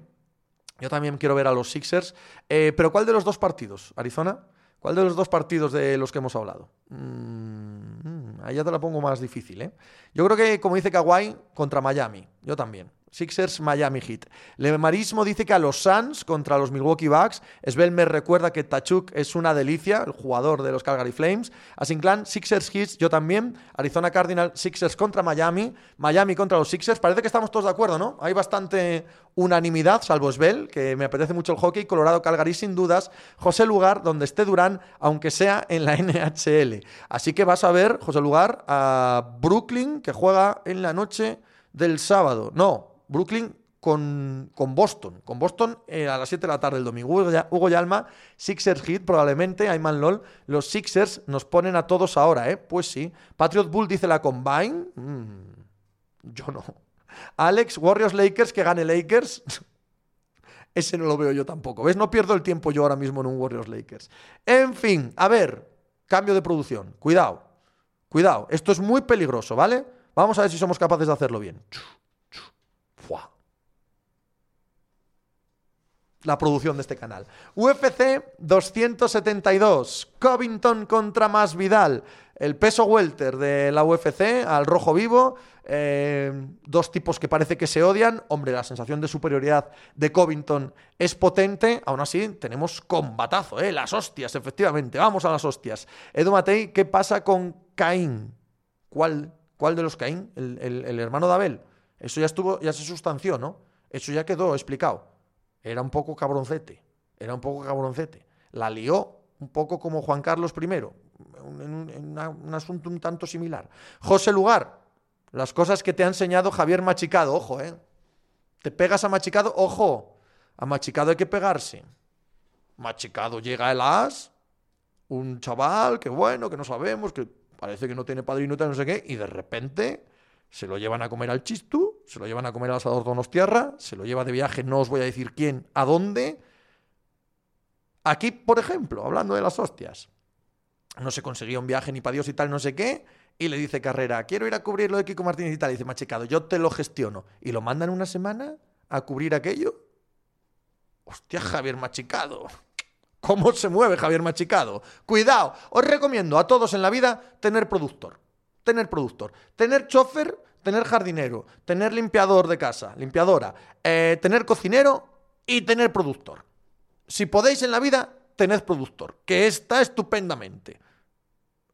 Yo también quiero ver a los Sixers. Eh, pero ¿cuál de los dos partidos, Arizona? ¿Cuál de los dos partidos de los que hemos hablado? Mm, ahí ya te la pongo más difícil, ¿eh? Yo creo que, como dice Kawhi, contra Miami. Yo también. Sixers Miami Heat. Lemarismo dice que a los Suns contra los Milwaukee Bucks. Svel me recuerda que Tachuk es una delicia, el jugador de los Calgary Flames. Asinclan Sixers Heat, yo también. Arizona Cardinal Sixers contra Miami. Miami contra los Sixers. Parece que estamos todos de acuerdo, ¿no? Hay bastante unanimidad, salvo Svel, que me apetece mucho el hockey. Colorado Calgary sin dudas. José Lugar, donde esté Durán, aunque sea en la [LAUGHS] NHL. Así que vas a ver, José Lugar, a Brooklyn, que juega en la noche del sábado. No, Brooklyn con, con, Boston. Con Boston eh, a las 7 de la tarde el domingo. Hugo, Yalma, Sixers Hit, probablemente, Ayman LOL. Los Sixers nos ponen a todos ahora, ¿eh? Pues sí. Patriot Bull dice la Combine. Mm, yo no. Alex, Warriors Lakers, que gane Lakers. [LAUGHS] Ese no lo veo yo tampoco. ¿Ves? No pierdo el tiempo yo ahora mismo en un Warriors Lakers. En fin, a ver, cambio de producción. Cuidado, cuidado. Esto es muy peligroso, ¿vale? Vamos a ver si somos capaces de hacerlo bien. La producción de este canal. UFC 272. Covington contra Masvidal. El peso welter de la UFC al rojo vivo. Eh, dos tipos que parece que se odian. Hombre, la sensación de superioridad de Covington es potente. Aún así, tenemos combatazo, ¿eh? Las hostias, efectivamente. Vamos a las hostias. Edu Matei, ¿qué pasa con Caín? ¿Cuál, cuál de los Caín? ¿El, el hermano de Abel? Eso ya estuvo, ya se sustanció, ¿no? Eso ya quedó explicado. Era un poco cabroncete, era un poco cabroncete. La lió un poco como Juan Carlos I, en un, asunto un tanto similar. José Lugar, las cosas que te ha enseñado Javier Machicado, ojo, ¿eh? Te pegas a Machicado, ojo, A Machicado hay que pegarse. Machicado llega el as, un chaval que bueno, que no sabemos, que parece que no tiene padrino no sé qué, y de repente se lo llevan a comer al Chistu, se lo llevan a comer al asador Donostiarra, se lo lleva de viaje, no os voy a decir quién, a dónde. Aquí, por ejemplo, hablando de las hostias, no se conseguía un viaje ni para Dios y tal, no sé qué, y le dice Carrera, quiero ir a cubrir lo de Kiko Martínez y tal, y dice Machicado, yo te lo gestiono, y lo mandan una semana a cubrir aquello. Hostia, Javier Machicado. ¿Cómo se mueve Javier Machicado? Cuidado, os recomiendo a todos en la vida tener productor. Tener productor. Tener chofer, tener jardinero, tener limpiador de casa, limpiadora, eh, tener cocinero y tener productor. Si podéis en la vida, tened productor, que está estupendamente.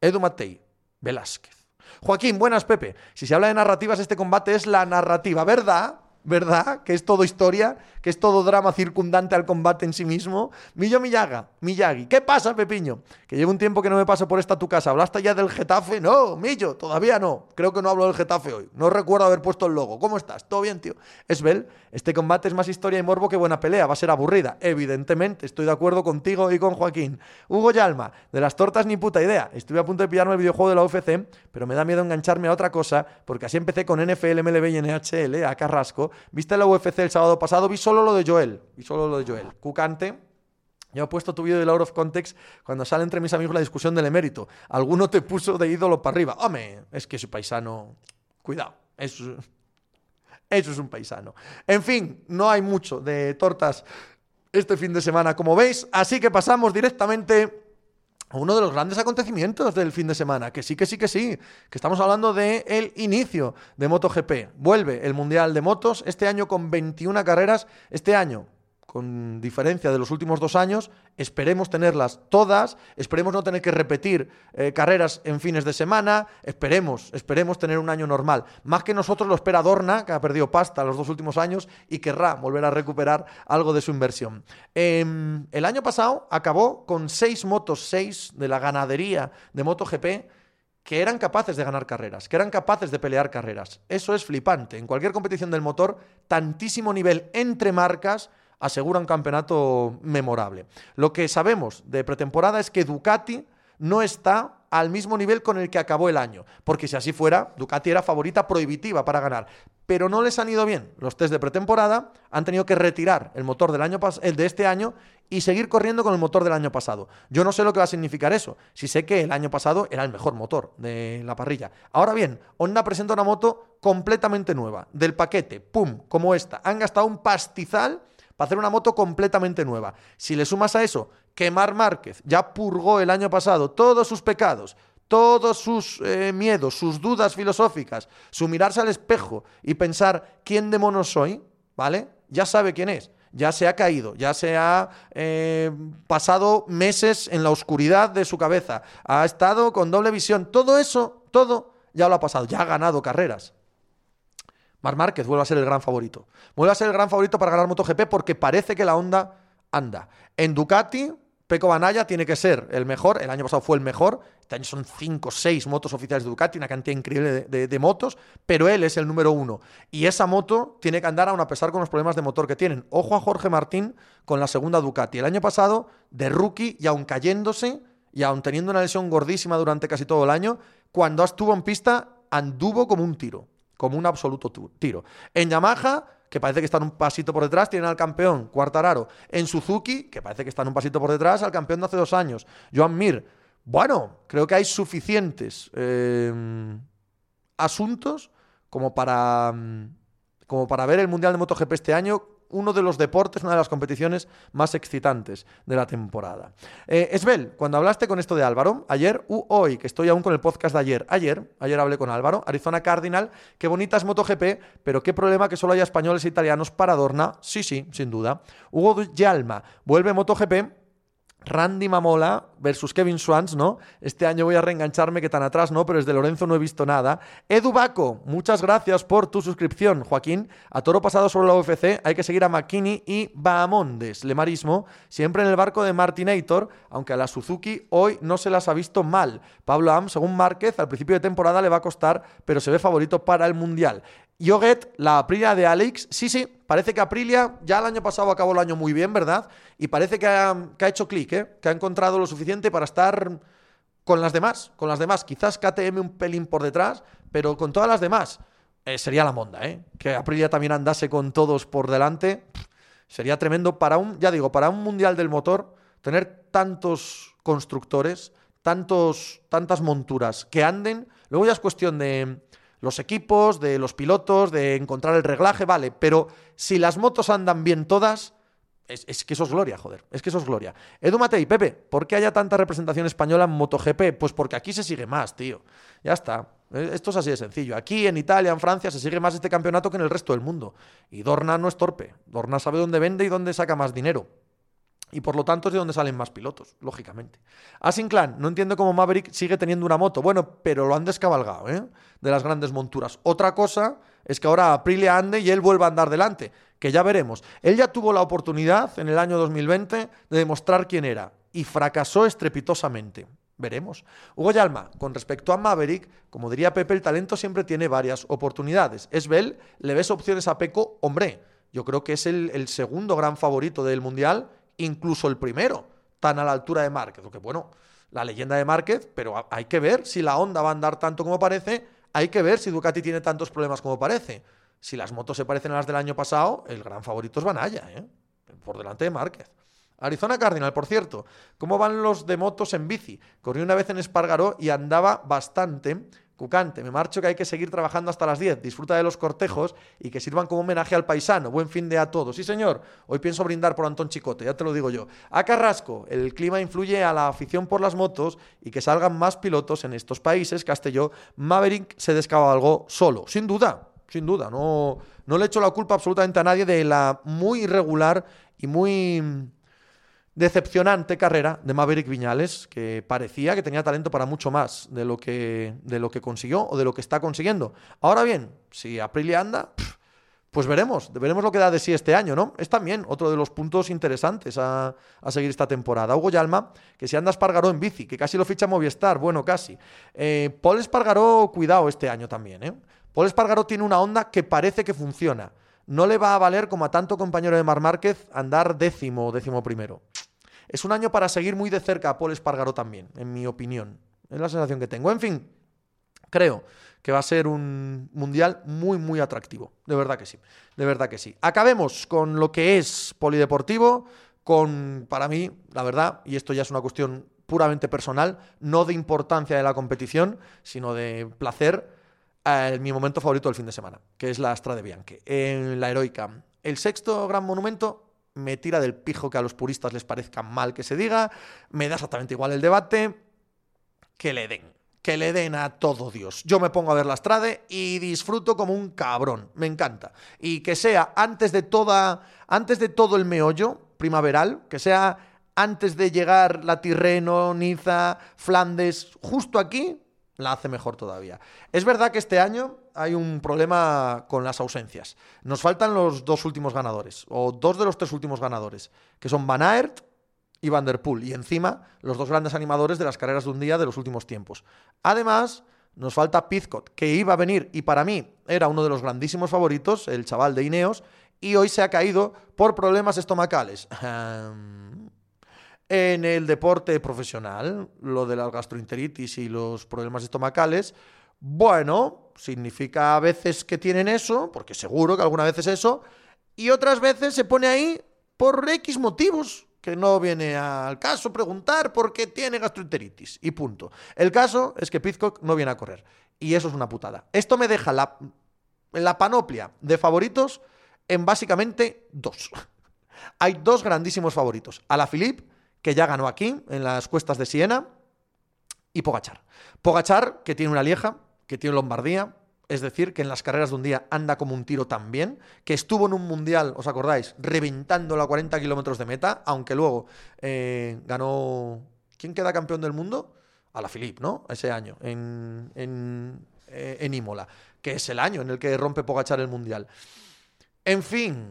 Edu Matei, Velázquez. Joaquín, buenas Pepe. Si se habla de narrativas, este combate es la narrativa, ¿verdad? ¿Verdad? Que es todo historia, que es todo drama circundante al combate en sí mismo. Millo Millaga, Miyagi. ¿Qué pasa, Pepiño? Que llevo un tiempo que no me paso por esta tu casa. ¿Hablaste ya del Getafe? No, Millo, todavía no. Creo que no hablo del Getafe hoy. No recuerdo haber puesto el logo. ¿Cómo estás? ¿Todo bien, tío? Esbel, este combate es más historia y morbo que buena pelea. Va a ser aburrida. Evidentemente, estoy de acuerdo contigo y con Joaquín. Hugo Yalma, de las tortas ni puta idea. Estuve a punto de pillarme el videojuego de la UFC, pero me da miedo engancharme a otra cosa, porque así empecé con NFL, MLB y NHL, a Carrasco ¿Viste la UFC el sábado pasado? Vi solo lo de Joel. Vi solo lo de Joel. Cucante. Yo he puesto tu vídeo de Out of Context cuando sale entre mis amigos la discusión del emérito. Alguno te puso de ídolo para arriba. Hombre, es que su paisano. Cuidado. Eso es un paisano. En fin, no hay mucho de tortas este fin de semana, como veis. Así que pasamos directamente uno de los grandes acontecimientos del fin de semana, que sí, que sí, que sí, que estamos hablando del el inicio de MotoGP. Vuelve el Mundial de Motos, este año con 21 carreras, este año con diferencia de los últimos dos años. Esperemos tenerlas todas, esperemos no tener que repetir eh, carreras en fines de semana, esperemos, esperemos tener un año normal. Más que nosotros lo espera Dorna, que ha perdido pasta los dos últimos años y querrá volver a recuperar algo de su inversión. Em, el año pasado acabó con seis motos, seis de la ganadería de MotoGP que eran capaces de ganar carreras, que eran capaces de pelear carreras. Eso es flipante. En cualquier competición del motor, tantísimo nivel entre marcas asegura un campeonato memorable. Lo que sabemos de pretemporada es que Ducati no está al mismo nivel con el que acabó el año, porque si así fuera, Ducati era favorita prohibitiva para ganar, pero no les han ido bien los test de pretemporada, han tenido que retirar el motor del año el de este año y seguir corriendo con el motor del año pasado. Yo no sé lo que va a significar eso, si sé que el año pasado era el mejor motor de la parrilla. Ahora bien, Honda presenta una moto completamente nueva, del paquete, pum, como esta. Han gastado un pastizal para hacer una moto completamente nueva. Si le sumas a eso que Mar Márquez ya purgó el año pasado todos sus pecados, todos sus eh, miedos, sus dudas filosóficas, su mirarse al espejo y pensar quién de mono soy, ¿vale? Ya sabe quién es. Ya se ha caído, ya se ha eh, pasado meses en la oscuridad de su cabeza, ha estado con doble visión. Todo eso, todo ya lo ha pasado, ya ha ganado carreras. Mar Márquez vuelve a ser el gran favorito. Vuelve a ser el gran favorito para ganar MotoGP porque parece que la Honda anda. En Ducati, Peco Banaya tiene que ser el mejor. El año pasado fue el mejor. Este año son 5 o 6 motos oficiales de Ducati, una cantidad increíble de, motos, pero él es el número uno. Y esa moto tiene que andar aún a pesar con los problemas de motor que tienen. Ojo a Jorge Martín con la segunda Ducati. El año pasado, de rookie y aún cayéndose y aún teniendo una lesión gordísima durante casi todo el año, cuando estuvo en pista anduvo como un tiro como un absoluto tiro. En Yamaha, que parece que están un pasito por detrás, tienen al campeón Cuartararo. En Suzuki, que parece que están un pasito por detrás, al campeón de hace dos años, Joan Mir. Bueno, creo que hay suficientes eh, asuntos como para, mm, como para ver el Mundial de MotoGP este año uno de los deportes, una de las competiciones más excitantes de la temporada. Eh, Esbel, cuando hablaste con esto de Álvaro, ayer u hoy, que estoy aún con el podcast de ayer, ayer, ayer hablé con Álvaro, Arizona Cardinal, qué bonita es MotoGP, pero qué problema que solo haya españoles e italianos para Dorna, sí, sí, sin duda. Hugo Yalma, vuelve MotoGP, Randy Mamola, versus Kevin Swans, ¿no? Este año voy a reengancharme que tan atrás, ¿no? Pero desde Lorenzo no he visto nada. Edu Baco, muchas gracias por tu suscripción, Joaquín. A toro pasado sobre la UFC hay que seguir a McKinney y Bahamondes, Lemarismo, siempre en el barco de Martinator, aunque a la Suzuki hoy no se las ha visto mal. Pablo Am, según Márquez, al principio de temporada le va a costar, pero se ve favorito para el Mundial. Yoget, la Aprilia de Alex, sí, sí, parece que Aprilia ya el año pasado acabó el año muy bien, ¿verdad? Y parece que ha, hecho clic, ¿eh? que ha encontrado lo suficiente para estar con las demás, con las demás. Quizás KTM un pelín por detrás, pero con todas las demás eh, sería la monda, ¿eh? Que Aprilia también andase con todos por delante, sería tremendo para un, ya digo, para un mundial del motor, tener tantos constructores, tantos, tantas monturas que anden. Luego ya es cuestión de los equipos, de los pilotos, de encontrar el reglaje, vale, pero si las motos andan bien todas, es, que eso es gloria, joder, es que eso es gloria. Edu Matei, Pepe, ¿por qué haya tanta representación española en MotoGP? Pues porque aquí se sigue más, tío. Ya está. Eh, esto es así de sencillo. Aquí en Italia, en Francia, se sigue más este campeonato que en el resto del mundo. Y Dorna no es torpe. Dorna sabe dónde vende y dónde saca más dinero. Y por lo tanto es de donde salen más pilotos, lógicamente. Asinclan, no entiendo cómo Maverick sigue teniendo una moto. Bueno, pero lo han descabalgado, ¿eh? De las grandes monturas. Otra cosa es que ahora Aprilia ande y él vuelva a andar delante, que ya veremos. Él ya tuvo la oportunidad en el año 2020 de demostrar quién era y fracasó estrepitosamente. Veremos. Hugo Yalma, con respecto a Maverick, como diría Pepe, el talento siempre tiene varias oportunidades. Es Bell, le ves opciones a Peco, hombre, yo creo que es el, el segundo gran favorito del Mundial incluso el primero, tan a la altura de Márquez. que bueno, la leyenda de Márquez, pero hay que ver si la Honda va a andar tanto como parece, hay que ver si Ducati tiene tantos problemas como parece. Si las motos se parecen a las del año pasado, el gran favorito es Banaya, ¿eh? por delante de Márquez. Arizona Cardinal, por cierto, ¿cómo van los de motos en bici? Corrí una vez en Espargaró y andaba bastante Cucante, me marcho que hay que seguir trabajando hasta las 10. Disfruta de los cortejos y que sirvan como homenaje al paisano. Buen fin de a todos. Sí, señor. Hoy pienso brindar por Antón Chicote, ya te lo digo yo. A Carrasco, el clima influye a la afición por las motos y que salgan más pilotos en estos países. Castelló, Maverick se descabalgó solo. Sin duda, sin duda. No, no le echo la culpa absolutamente a nadie de la muy irregular y muy decepcionante carrera de Maverick Viñales, que parecía que tenía talento para mucho más de lo que, de lo que consiguió o de lo que está consiguiendo. Ahora bien, si Aprilia anda, pues veremos, veremos lo que da de sí este año, ¿no? Es también otro de los puntos interesantes a, seguir esta temporada. Hugo Yalma, que si anda Espargaró en bici, que casi lo ficha Movistar, bueno, casi. Eh, Paul Espargaró, cuidado este año también, ¿eh? Paul Espargaró tiene una onda que parece que funciona no le va a valer como a tanto compañero de Mar Márquez andar décimo o décimo primero. Es un año para seguir muy de cerca a Paul Espargaró también, en mi opinión. Es la sensación que tengo. En fin, creo que va a ser un mundial muy, muy atractivo. De verdad que sí. De verdad que sí. Acabemos con lo que es polideportivo, con, para mí, la verdad, y esto ya es una cuestión puramente personal, no de importancia de la competición, sino de placer mi momento favorito del fin de semana, que es la Astra de Bianche, en la Heroica. El sexto gran monumento me tira del pijo que a los puristas les parezca mal que se diga, me da exactamente igual el debate, que le den, que le den a todo Dios. Yo me pongo a ver la Strade y disfruto como un cabrón, me encanta. Y que sea antes de toda, antes de todo el meollo primaveral, que sea antes de llegar la Tirreno, Niza, Flandes, justo aquí, la hace mejor todavía. Es verdad que este año hay un problema con las ausencias. Nos faltan los dos últimos ganadores, o dos de los tres últimos ganadores, que son Van Aert y Van Der Poel, y encima los dos grandes animadores de las carreras de un día de los últimos tiempos. Además, nos falta Pizcot, que iba a venir y para mí era uno de los grandísimos favoritos, el chaval de Ineos, y hoy se ha caído por problemas estomacales. en el deporte profesional, lo de la gastroenteritis y los problemas estomacales, bueno, significa a veces que tienen eso, porque seguro que alguna vez es eso, y otras veces se pone ahí por X motivos, que no viene al caso preguntar por qué tiene gastroenteritis, y punto. El caso es que Pizcock no viene a correr, y eso es una putada. Esto me deja la, panoplia de favoritos en básicamente dos. [LAUGHS] Hay dos grandísimos favoritos. A la Philippe, que ya ganó aquí, en las cuestas de Siena, y Pogachar. Pogachar, que tiene una lieja, que tiene Lombardía, es decir, que en las carreras de un día anda como un tiro también, que estuvo en un mundial, ¿os acordáis? Reventando a 40 kilómetros de meta, aunque luego eh, ganó ¿Quién queda campeón del mundo? A la Philippe, ¿no? Ese año, en, en, eh, en Imola, que es el año en el que rompe Pogachar el Mundial. En fin,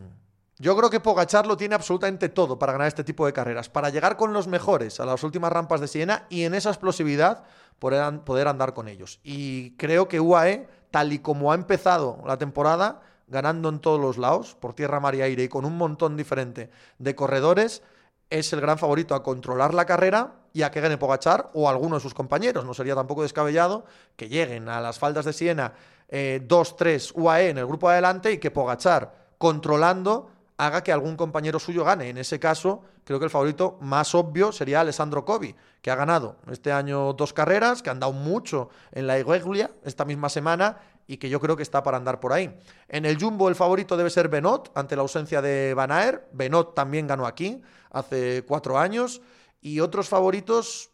yo creo que Pogachar lo tiene absolutamente todo para ganar este tipo de carreras, para llegar con los mejores a las últimas rampas de Siena y en esa explosividad poder, andar con ellos. Y creo que UAE, tal y como ha empezado la temporada, ganando en todos los lados, por tierra, mar y aire, y con un montón diferente de corredores, es el gran favorito a controlar la carrera y a que gane Pogachar o alguno de sus compañeros. No sería tampoco descabellado que lleguen a las faldas de Siena 2-3 UAE en el grupo adelante y que Pogachar, controlando, haga que algún compañero suyo gane. En ese caso, creo que el favorito más obvio sería Alessandro Covi, que ha ganado este año dos carreras, que han dado mucho en la Igueglia esta misma semana y que yo creo que está para andar por ahí. En el Jumbo el favorito debe ser Benot, ante la ausencia de Van Aert. Benot también ganó aquí hace cuatro años. Y otros favoritos,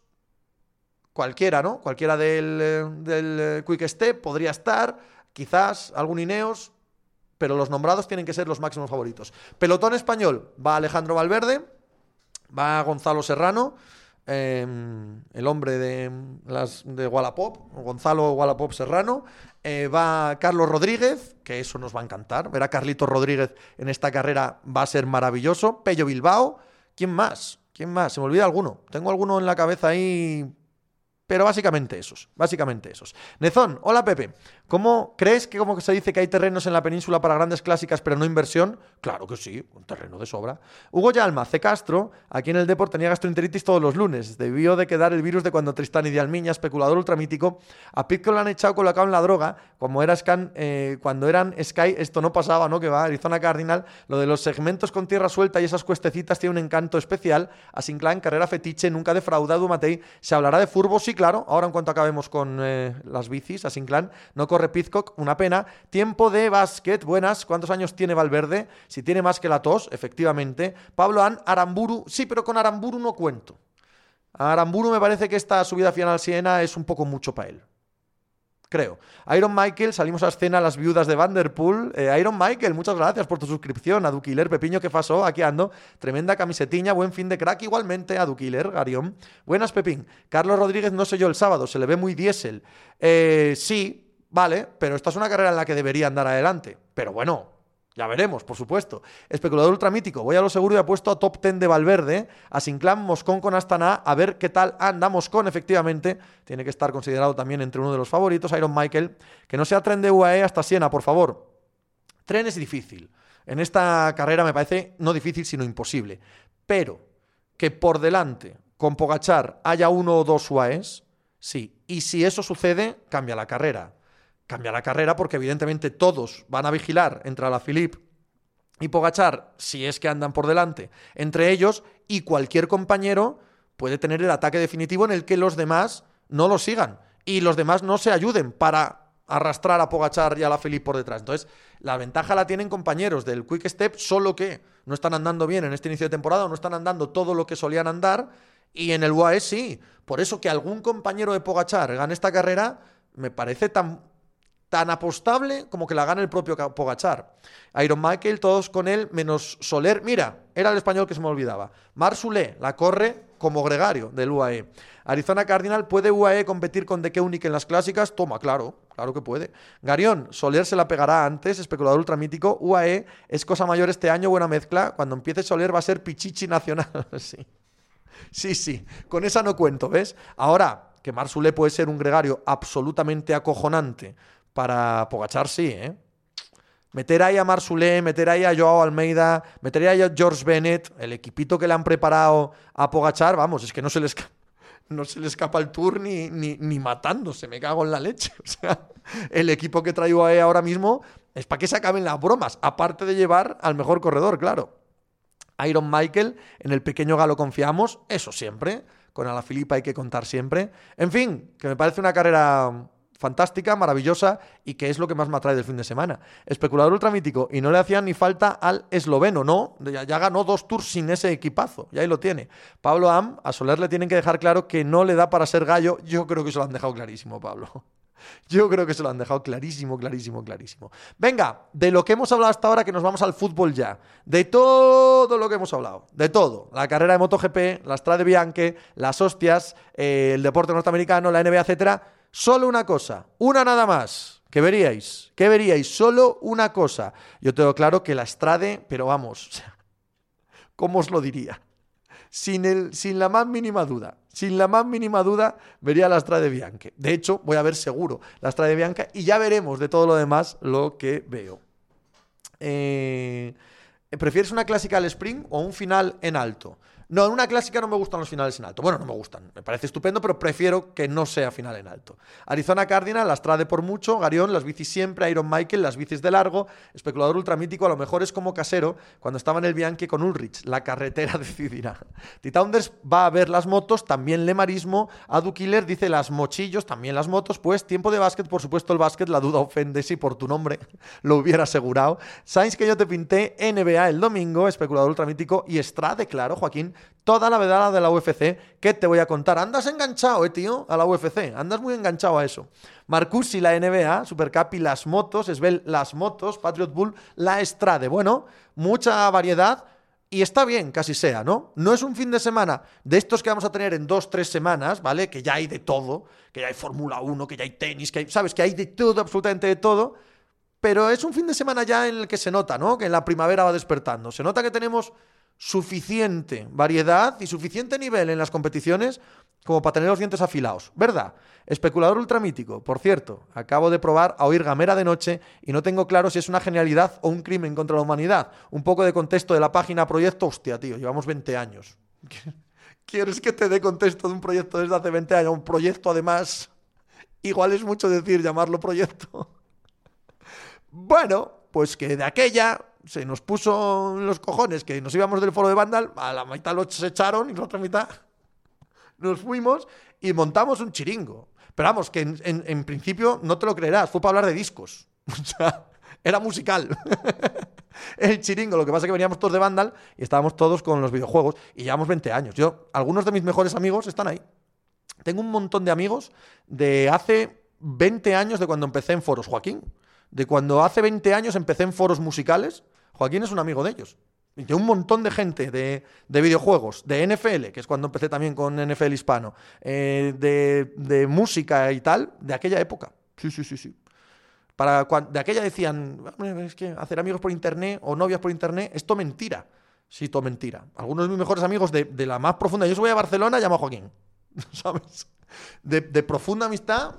cualquiera, ¿no? Cualquiera del, eh, del eh, Quick Step podría estar, quizás algún Ineos, pero los nombrados tienen que ser los máximos favoritos. Pelotón español, va Alejandro Valverde, va Gonzalo Serrano, em, el hombre de, las, de Wallapop, Gonzalo Wallapop Serrano, eh, va Carlos Rodríguez, que eso nos va a encantar, ver a Carlitos Rodríguez en esta carrera va a ser maravilloso, Pello Bilbao, ¿quién más? ¿Quién más? Se me olvida alguno. Tengo alguno en la cabeza ahí pero básicamente esos, básicamente esos. Nezón, hola Pepe. ¿Cómo crees que como se dice que hay terrenos en la península para grandes clásicas pero no inversión? Claro que sí, un terreno de sobra. Hugo Yalma, C. Castro, aquí en el Deport tenía gastroenteritis todos los lunes. Debió de quedar el virus de cuando Tristán y Dialmiña, especulador ultramítico, a Pitco lo han echado colocado en la droga, como era Scan, eh, cuando eran Sky, esto no pasaba, ¿no? Que va, Arizona Cardinal, lo de los segmentos con tierra suelta y esas cuestecitas tiene un encanto especial. A Sinclair, carrera fetiche, nunca defraudado, Matei. Se hablará de furbo, sí, claro. Ahora en cuanto acabemos con eh, las bicis, a Sinclair, no corre Pizcock, una pena. Tiempo de básquet, buenas. ¿Cuántos años tiene Valverde? Si tiene más que la tos, efectivamente. Pablo An, Aramburu, sí, pero con Aramburu no cuento. A Aramburu me parece que esta subida final al Siena es un poco mucho para él creo. Iron Michael, salimos a escena las viudas de Vanderpool. Eh, Iron Michael, muchas gracias por tu suscripción. A Duquiler, Pepiño, que pasó? Aquí ando. Tremenda camisetiña, buen fin de crack. Igualmente a Duquiler, Garión. Buenas, Pepín. Carlos Rodríguez no sé yo el sábado, se le ve muy diésel. Eh, sí, vale, pero esta es una carrera en la que debería andar adelante. Pero bueno, ya veremos, por supuesto. Especulador ultramítico. Voy a lo seguro y apuesto a top 10 de Valverde, a Sinclair, Moscón con Astana, a ver qué tal anda Moscón, efectivamente. Tiene que estar considerado también entre uno de los favoritos, Iron Michael. Que no sea tren de UAE hasta Siena, por favor. Tren es difícil. En esta carrera me parece no difícil, sino imposible. Pero que por delante, con Pogachar, haya uno o dos UAEs, sí. Y si eso sucede, cambia la carrera cambia la carrera porque evidentemente todos van a vigilar entre la Philippe y Pogachar, si es que andan por delante, entre ellos y cualquier compañero puede tener el ataque definitivo en el que los demás no lo sigan y los demás no se ayuden para arrastrar a Pogachar y a la Philippe por detrás. Entonces, la ventaja la tienen compañeros del Quick Step, solo que no están andando bien en este inicio de temporada, no están andando todo lo que solían andar, y en el UAE sí. Por eso que algún compañero de Pogachar gane esta carrera, me parece tan tan apostable como que la gana el propio Pogachar. Iron Michael, todos con él, menos Soler. Mira, era el español que se me olvidaba. Marsulé la corre como gregario del UAE. Arizona Cardinal, ¿puede UAE competir con De Keunig en las clásicas? Toma, claro, claro que puede. Garión, Soler se la pegará antes, especulador ultramítico. UAE es cosa mayor este año, buena mezcla. Cuando empiece Soler va a ser Pichichi Nacional. [LAUGHS] sí. Sí, sí, con esa no cuento, ¿ves? Ahora, que Marsulé puede ser un gregario absolutamente acojonante para Pogachar sí, ¿eh? Meter ahí a Marsulé, meter ahí a Joao Almeida, meter ahí a George Bennett, el equipito que le han preparado a Pogachar, vamos, es que no se le escapa, [LAUGHS] no se el tour ni, ni, ni matándose, me cago en la leche. [LAUGHS] O sea, el equipo que traigo ahí ahora mismo es para que se acaben las bromas, aparte de llevar al mejor corredor, claro. Iron Michael, en el pequeño galo confiamos, eso siempre. Con Alaphilippe hay que contar siempre. En fin, que me parece una carrera fantástica, maravillosa y que es lo que más me atrae del fin de semana. Especulador ultramítico y no le hacían ni falta al esloveno, ¿no? Ya, ganó dos tours sin ese equipazo, y ahí lo tiene. Pablo Am, a Soler le tienen que dejar claro que no le da para ser gallo, yo creo que se lo han dejado clarísimo, Pablo. [LAUGHS] Yo creo que se lo han dejado clarísimo, clarísimo, clarísimo. Venga, de lo que hemos hablado hasta ahora, que nos vamos al fútbol ya. De todo lo que hemos hablado. De todo. La carrera de MotoGP, la Strade Bianche, las hostias, eh, el deporte norteamericano, la NBA, etcétera. Solo una cosa, una nada más. ¿Qué veríais? ¿Qué veríais? Solo una cosa. Yo tengo claro que la Strade, pero vamos, [LAUGHS] ¿cómo os lo diría? Sin, el, sin la más mínima duda sin la más mínima duda, vería la Strade Bianche. De hecho, voy a ver seguro la Strade Bianca y ya veremos de todo lo demás lo que veo. Eh, ¿Prefieres una clásica al sprint o un final en alto? No, en una clásica no me gustan los finales en alto. Bueno, no me gustan. Me parece estupendo, pero prefiero que no sea final en alto. Arizona Cardinal, las trade por mucho. Garión, las bicis siempre. Iron Michael, las bicis de largo. Especulador ultramítico, a lo mejor es como casero cuando estaba en el Bianchi con Ulrich. La carretera [LAUGHS] decidirá. Titaunders va a ver las motos, también Lemarismo. Adu Killer dice las mochillos, también las motos. Pues tiempo de básquet, por supuesto, el básquet. La duda ofende si por tu nombre [LAUGHS] lo hubiera asegurado. Sainz que yo te pinté, NBA el domingo. Especulador ultramítico. Y Strade, claro, Joaquín toda la vedada de la UFC que te voy a contar. Andas enganchado, eh, tío, a la UFC. Andas muy enganchado a eso. Marcusi, la NBA, Supercapi, las motos, Esbel, las motos, Patriot Bull, la Estrade. Bueno, mucha variedad. Y está bien, casi sea, ¿no? No es un fin de semana de estos que vamos a tener en dos, tres semanas, ¿vale? Que ya hay de todo, que ya hay Fórmula 1, que ya hay tenis, que hay, ¿sabes? Que hay de todo, absolutamente de todo. Pero es un fin de semana ya en el que se nota, ¿no? Que en la primavera va despertando. Se nota que tenemos suficiente variedad y suficiente nivel en las competiciones como para tener los dientes afilados. ¿Verdad? Especulador ultramítico. Por cierto, acabo de probar a oír Gamera de noche y no tengo claro si es una genialidad o un crimen contra la humanidad. Un poco de contexto de la página proyecto. Hostia, tío, llevamos 20 años. [LAUGHS] ¿Quieres que te dé contexto de un proyecto desde hace 20 años? Un proyecto, además, igual es mucho decir llamarlo proyecto. [LAUGHS] bueno, pues que de aquella se nos puso en los cojones que nos íbamos del foro de Vandal, a la mitad los echaron y la otra mitad nos fuimos y montamos un chiringo. Pero vamos, que en, principio no te lo creerás, fue para hablar de discos. [LAUGHS] O sea, era musical. [LAUGHS] el chiringo, lo que pasa es que veníamos todos de Vandal y estábamos todos con los videojuegos y llevamos 20 años. Yo, algunos de mis mejores amigos están ahí. Tengo un montón de amigos de hace 20 años de cuando empecé en foros, Joaquín. De cuando hace 20 años empecé en foros musicales Joaquín es un amigo de ellos. Y de un montón de gente de, videojuegos, de NFL, que es cuando empecé también con NFL hispano, eh, de, música y tal, de aquella época. Sí, sí, sí, sí. Para de aquella decían, es que hacer amigos por internet o novias por internet, esto mentira. Sí, mentira. Algunos de mis mejores amigos de, la más profunda, yo soy a Barcelona, llamo a Joaquín. [LAUGHS] ¿Sabes? De, profunda amistad,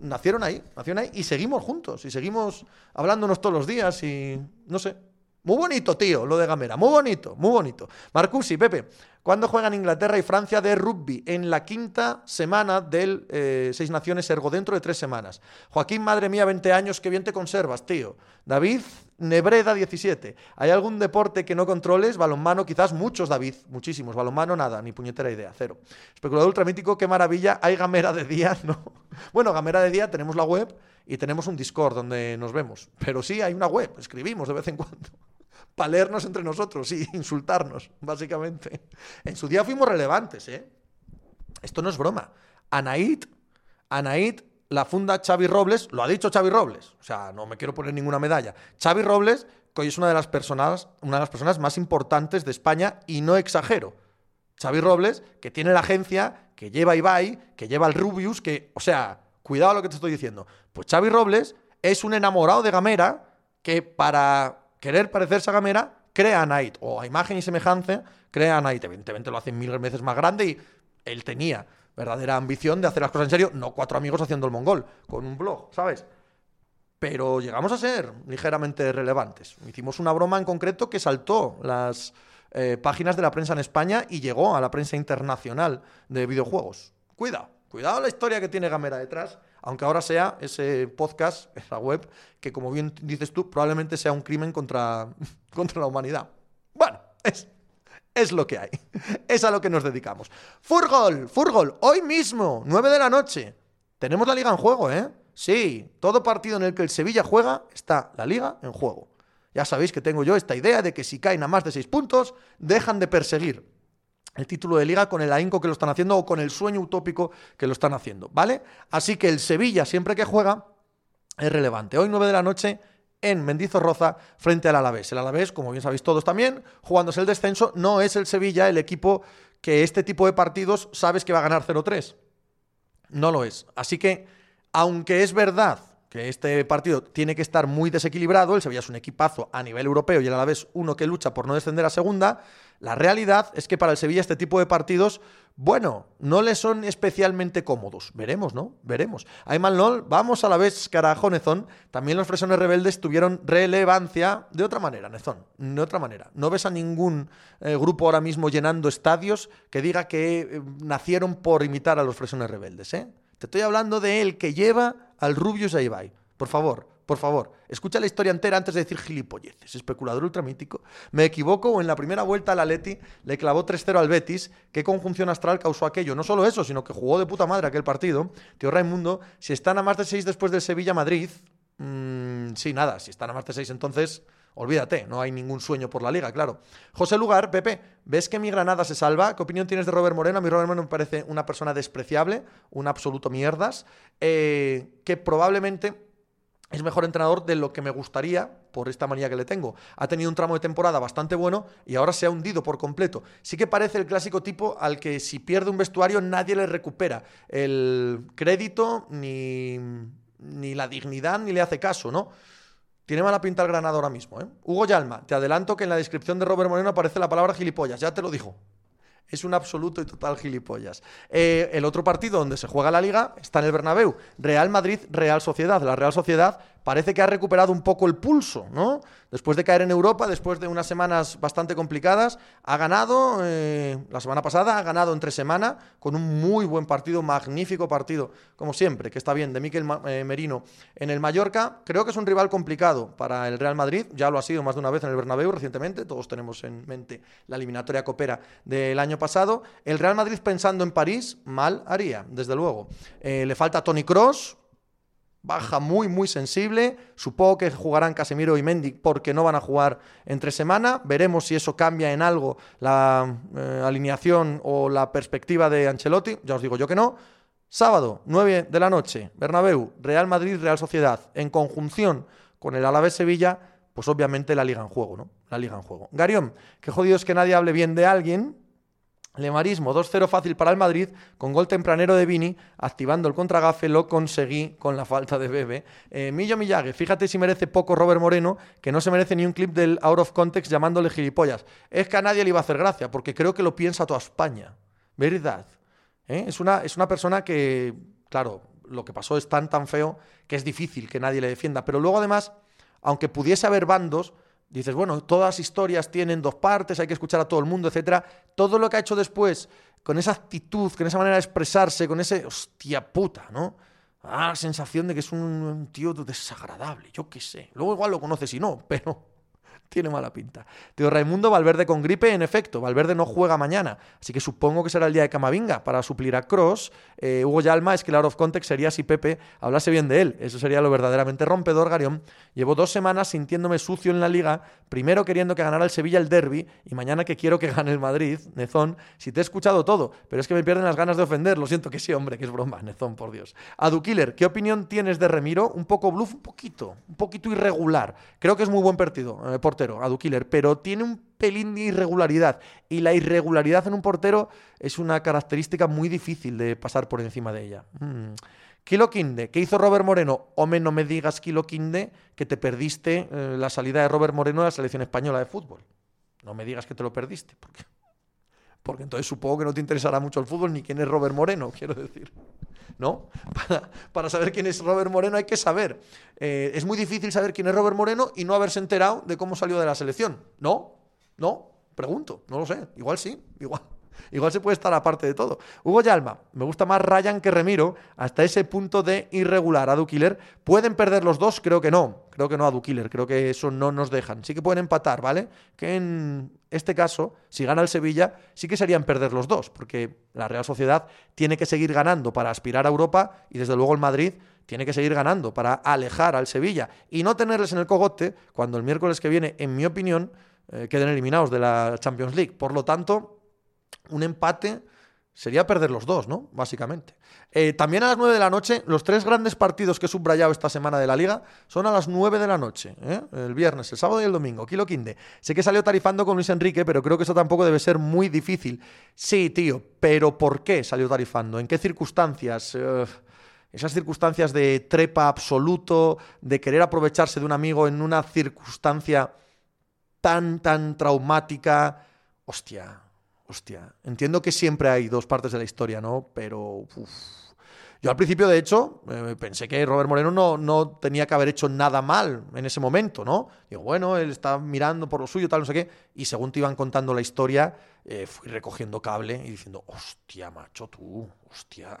nacieron ahí, nacieron ahí y seguimos juntos y seguimos hablándonos todos los días y no sé, muy bonito, tío, lo de Gamera. Muy bonito, muy bonito. Marcusi, Pepe, ¿cuándo juegan Inglaterra y Francia de rugby? En la quinta semana del eh, Seis Naciones Ergo, dentro de tres semanas. Joaquín, madre mía, 20 años, qué bien te conservas, tío. David, Nebreda, 17. ¿Hay algún deporte que no controles? Balonmano, quizás muchos, David. Muchísimos. Balonmano, nada, ni puñetera idea, cero. Especulador ultramítico, qué maravilla. ¿Hay Gamera de día? No. [LAUGHS] Bueno, Gamera de día, tenemos la web y tenemos un Discord donde nos vemos. Pero sí, hay una web, escribimos de vez en cuando para leernos entre nosotros y [LAUGHS] insultarnos, básicamente. En su día fuimos relevantes, ¿eh? Esto no es broma. Anaid, Anaid, la funda Xavi Robles, lo ha dicho Xavi Robles, o sea, no me quiero poner ninguna medalla. Xavi Robles, que hoy es una de las personas, una de las personas más importantes de España y no exagero. Xavi Robles, que tiene la agencia, que lleva Ibai, que lleva el Rubius, que, o sea, cuidado lo que te estoy diciendo. Pues Xavi Robles es un enamorado de Gamera que para querer parecerse a Gamera, crea a Knight, o a imagen y semejanza, crea a Knight. Evidentemente lo hace mil veces más grande y él tenía verdadera ambición de hacer las cosas en serio, no cuatro amigos haciendo el mongol, con un blog, ¿sabes? Pero llegamos a ser ligeramente relevantes. Hicimos una broma en concreto que saltó las eh, páginas de la prensa en España y llegó a la prensa internacional de videojuegos. Cuidado, cuidado la historia que tiene Gamera detrás aunque ahora sea ese podcast, [LAUGHS] esa web, que como bien dices tú, probablemente sea un crimen contra, [LAUGHS] contra la humanidad. Bueno, es, es lo que hay. [LAUGHS] Es a lo que nos dedicamos. Furgol, Furgol, hoy mismo, 9 de la noche. Tenemos la liga en juego, ¿eh? Sí, todo partido en el que el Sevilla juega, está la liga en juego. Ya sabéis que tengo yo esta idea de que si caen a más de 6 puntos, dejan de perseguir el título de liga con el ahínco que lo están haciendo o con el sueño utópico que lo están haciendo, ¿vale? Así que el Sevilla, siempre que juega, es relevante. Hoy 9 de la noche en Mendizorroza frente al Alavés. El Alavés, como bien sabéis todos también, jugándose el descenso, no es el Sevilla el equipo que este tipo de partidos sabes que va a ganar 0-3. No lo es. Así que, aunque es verdad que este partido tiene que estar muy desequilibrado, el Sevilla es un equipazo a nivel europeo y el Alavés uno que lucha por no descender a segunda, la realidad es que para el Sevilla este tipo de partidos, bueno, no le son especialmente cómodos. Veremos, ¿no? Veremos. Ayman LOL, vamos a la vez, carajo, Nezón. También los fresones rebeldes tuvieron relevancia de otra manera, Nezón. De otra manera. No ves a ningún eh, grupo ahora mismo llenando estadios que diga que eh, nacieron por imitar a los fresones rebeldes, ¿eh? Te estoy hablando de él que lleva al Rubius Ibai. Por favor, por favor, escucha la historia entera antes de decir gilipolleces. Especulador ultramítico. ¿Me equivoco o en la primera vuelta al Atleti le clavó 3-0 al Betis? ¿Qué conjunción astral causó aquello? No solo eso, sino que jugó de puta madre aquel partido. Tío Raimundo, si están a más de 6 después del Sevilla-Madrid... Mmm, sí, nada, si están a más de 6 entonces... Olvídate, no hay ningún sueño por la liga, claro. José Lugar, Pepe, ¿ves que mi Granada se salva? ¿Qué opinión tienes de Robert Moreno? A mí Robert Moreno me parece una persona despreciable, un absoluto mierdas, eh, que probablemente es mejor entrenador de lo que me gustaría por esta manía que le tengo. Ha tenido un tramo de temporada bastante bueno y ahora se ha hundido por completo. Sí que parece el clásico tipo al que si pierde un vestuario nadie le recupera el crédito ni, ni la dignidad ni le hace caso, ¿no? Tiene mala pinta el Granada ahora mismo, ¿eh? Hugo Yalma, te adelanto que en la descripción de Robert Moreno aparece la palabra gilipollas, ya te lo dijo. Es un absoluto y total gilipollas. Eh, el otro partido donde se juega la liga está en el Bernabéu. Real Madrid, Real Sociedad. La Real Sociedad parece que ha recuperado un poco el pulso, ¿no? Después de caer en Europa, después de unas semanas bastante complicadas, ha ganado eh, la semana pasada, ha ganado entre semana con un muy buen partido, magnífico partido, como siempre, que está bien, de Miquel eh, Merino en el Mallorca. Creo que es un rival complicado para el Real Madrid, ya lo ha sido más de una vez en el Bernabéu recientemente, todos tenemos en mente la eliminatoria copera del año pasado. El Real Madrid pensando en París, mal haría, desde luego. Eh, le falta Tony Cross, baja muy, muy sensible. Supongo que jugarán Casemiro y Mendy porque no van a jugar entre semana. Veremos si eso cambia en algo la eh, alineación o la perspectiva de Ancelotti. Ya os digo yo que no. Sábado, 9 de la noche, Bernabéu, Real Madrid, Real Sociedad, en conjunción con el Alavés Sevilla, pues obviamente la liga en juego, ¿no? La liga en juego. Garión, qué jodido es que nadie hable bien de alguien Lemarismo 2-0 fácil para el Madrid, con gol tempranero de Vini, activando el contragafe, lo conseguí con la falta de Bebe. Eh, Millo Millague, fíjate si merece poco Robert Moreno, que no se merece ni un clip del Out of Context llamándole gilipollas. Es que a nadie le iba a hacer gracia, porque creo que lo piensa toda España. ¿Verdad? ¿Eh? Es, una, es una persona que, claro, lo que pasó es tan, tan feo que es difícil que nadie le defienda. Pero luego, además, aunque pudiese haber bandos, dices, bueno, todas las historias tienen dos partes, hay que escuchar a todo el mundo, etcétera. Todo lo que ha hecho después, con esa actitud, con esa manera de expresarse, con ese hostia puta, ¿no? Ah, la sensación de que es un tío desagradable, yo qué sé. Luego igual lo conoces y no, [LAUGHS] pero tiene mala pinta. Tío Raimundo, Valverde con gripe, en efecto. Valverde no juega mañana. Así que supongo que será el día de Camavinga para suplir a Cross. Eh, Hugo Yalma es que el out of context sería si Pepe hablase bien de él. Eso sería lo verdaderamente rompedor, Garión. Llevo dos semanas sintiéndome sucio en la liga. Primero queriendo que ganara el Sevilla el derby y mañana que quiero que gane el Madrid. Nezón, si te he escuchado todo, pero es que me pierden las ganas de ofender. Lo siento que sí, hombre, que es broma, [LAUGHS] Nezón, por Dios. Adu Killer, ¿qué opinión tienes de Remiro? Un poco bluff, un poquito, un poquito irregular. Creo que es muy buen partido, eh, portero, Adu Killer, pero tiene un pelín de irregularidad. Y la irregularidad en un portero es una característica muy difícil de pasar por encima de ella. Mm. Kilo Quinde, ¿qué hizo Robert Moreno? Hombre, no me digas, Kilo Quinde, que te perdiste eh, la salida de Robert Moreno a la selección española de fútbol. No me digas que te lo perdiste, porque, porque entonces supongo que no te interesará mucho el fútbol ni quién es Robert Moreno, [LAUGHS] quiero decir. ¿no? Para, saber quién es Robert Moreno hay que saber. Eh, es muy difícil saber quién es Robert Moreno y no haberse enterado de cómo salió de la selección. ¿No? ¿No? Pregunto, no lo sé. Igual sí, [LAUGHS] igual. Igual se puede estar aparte de todo. Hugo Yalma, me gusta más Ryan que Remiro, hasta ese punto de irregular a. ¿Pueden perder los dos? Creo que no. Creo que no a creo que eso no nos dejan. Sí que pueden empatar, ¿vale? Que en este caso, si gana el Sevilla, sí que serían perder los dos, porque la Real Sociedad tiene que seguir ganando para aspirar a Europa y desde luego el Madrid tiene que seguir ganando para alejar al Sevilla y no tenerles en el cogote cuando el miércoles que viene, en mi opinión, eh, queden eliminados de la Champions League. Por lo tanto, un empate sería perder los dos, ¿no? Básicamente. Eh, también a las 9 de la noche, los tres grandes partidos que he subrayado esta semana de la liga son a las 9 de la noche, ¿eh? el viernes, el sábado y el domingo. Kilo Quinde. Sé que salió tarifando con Luis Enrique, pero creo que eso tampoco debe ser muy difícil. Sí, tío, pero ¿por qué salió tarifando? ¿En qué circunstancias? Eh, esas circunstancias de trepa absoluto, de querer aprovecharse de un amigo en una circunstancia tan, tan traumática. Hostia, hostia. Entiendo que siempre hay dos partes de la historia, ¿no? Pero. Yo al principio, de hecho, eh, pensé que Robert Moreno no, no, tenía que haber hecho nada mal en ese momento, ¿no? Digo, bueno, él está mirando por lo suyo, tal, no sé qué. Y según te iban contando la historia, eh, fui recogiendo cable y diciendo, hostia, macho, tú, hostia,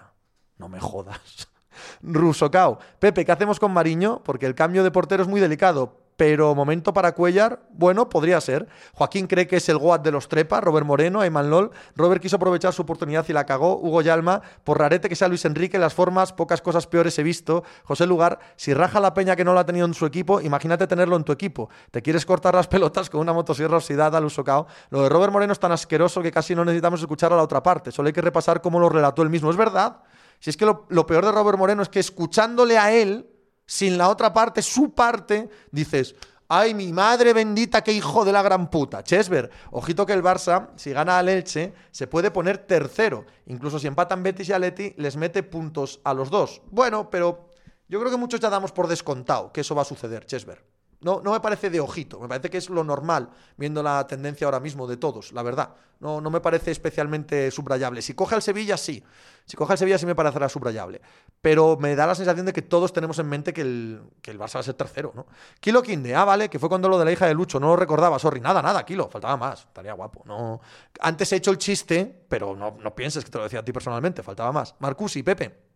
no me jodas. [LAUGHS] Rusocao. Pepe, ¿qué hacemos con Mariño? Porque el cambio de portero es muy delicado pero momento para Cuellar, bueno, podría ser. Joaquín cree que es el Goat de los Trepa, Robert Moreno, Ayman Lol. Robert quiso aprovechar su oportunidad y la cagó. Hugo Yalma, por rarete que sea Luis Enrique, las formas, pocas cosas peores he visto. José Lugar, si raja la peña que no lo ha tenido en su equipo, imagínate tenerlo en tu equipo. Te quieres cortar las pelotas con una motosierra oxidada al usocao. Lo de Robert Moreno es tan asqueroso que casi no necesitamos escuchar a la otra parte. Solo hay que repasar cómo lo relató él mismo. Es verdad. Si es que lo, lo peor de Robert Moreno es que escuchándole a él, sin la otra parte, su parte, dices, ¡Ay, mi madre bendita, qué hijo de la gran puta! Chesver, ojito que el Barça, si gana al Elche, se puede poner tercero. Incluso si empatan Betis y Aleti, les mete puntos a los dos. Bueno, pero yo creo que muchos ya damos por descontado que eso va a suceder, Chesver. No, no me parece de ojito, me parece que es lo normal, viendo la tendencia ahora mismo de todos, la verdad. No, no me parece especialmente subrayable. Si coge al Sevilla, sí. Si coge al Sevilla, sí me parecerá subrayable. Pero me da la sensación de que todos tenemos en mente que el, que el Barça va a ser tercero, ¿no? Kilo Kinde, ah, vale, que fue cuando lo de la hija de Lucho, no lo recordaba, sorry. Nada, nada, Kilo, faltaba más, estaría guapo. No. Antes he hecho el chiste, pero no, no pienses que te lo decía a ti personalmente, faltaba más. Marcusi, Pepe.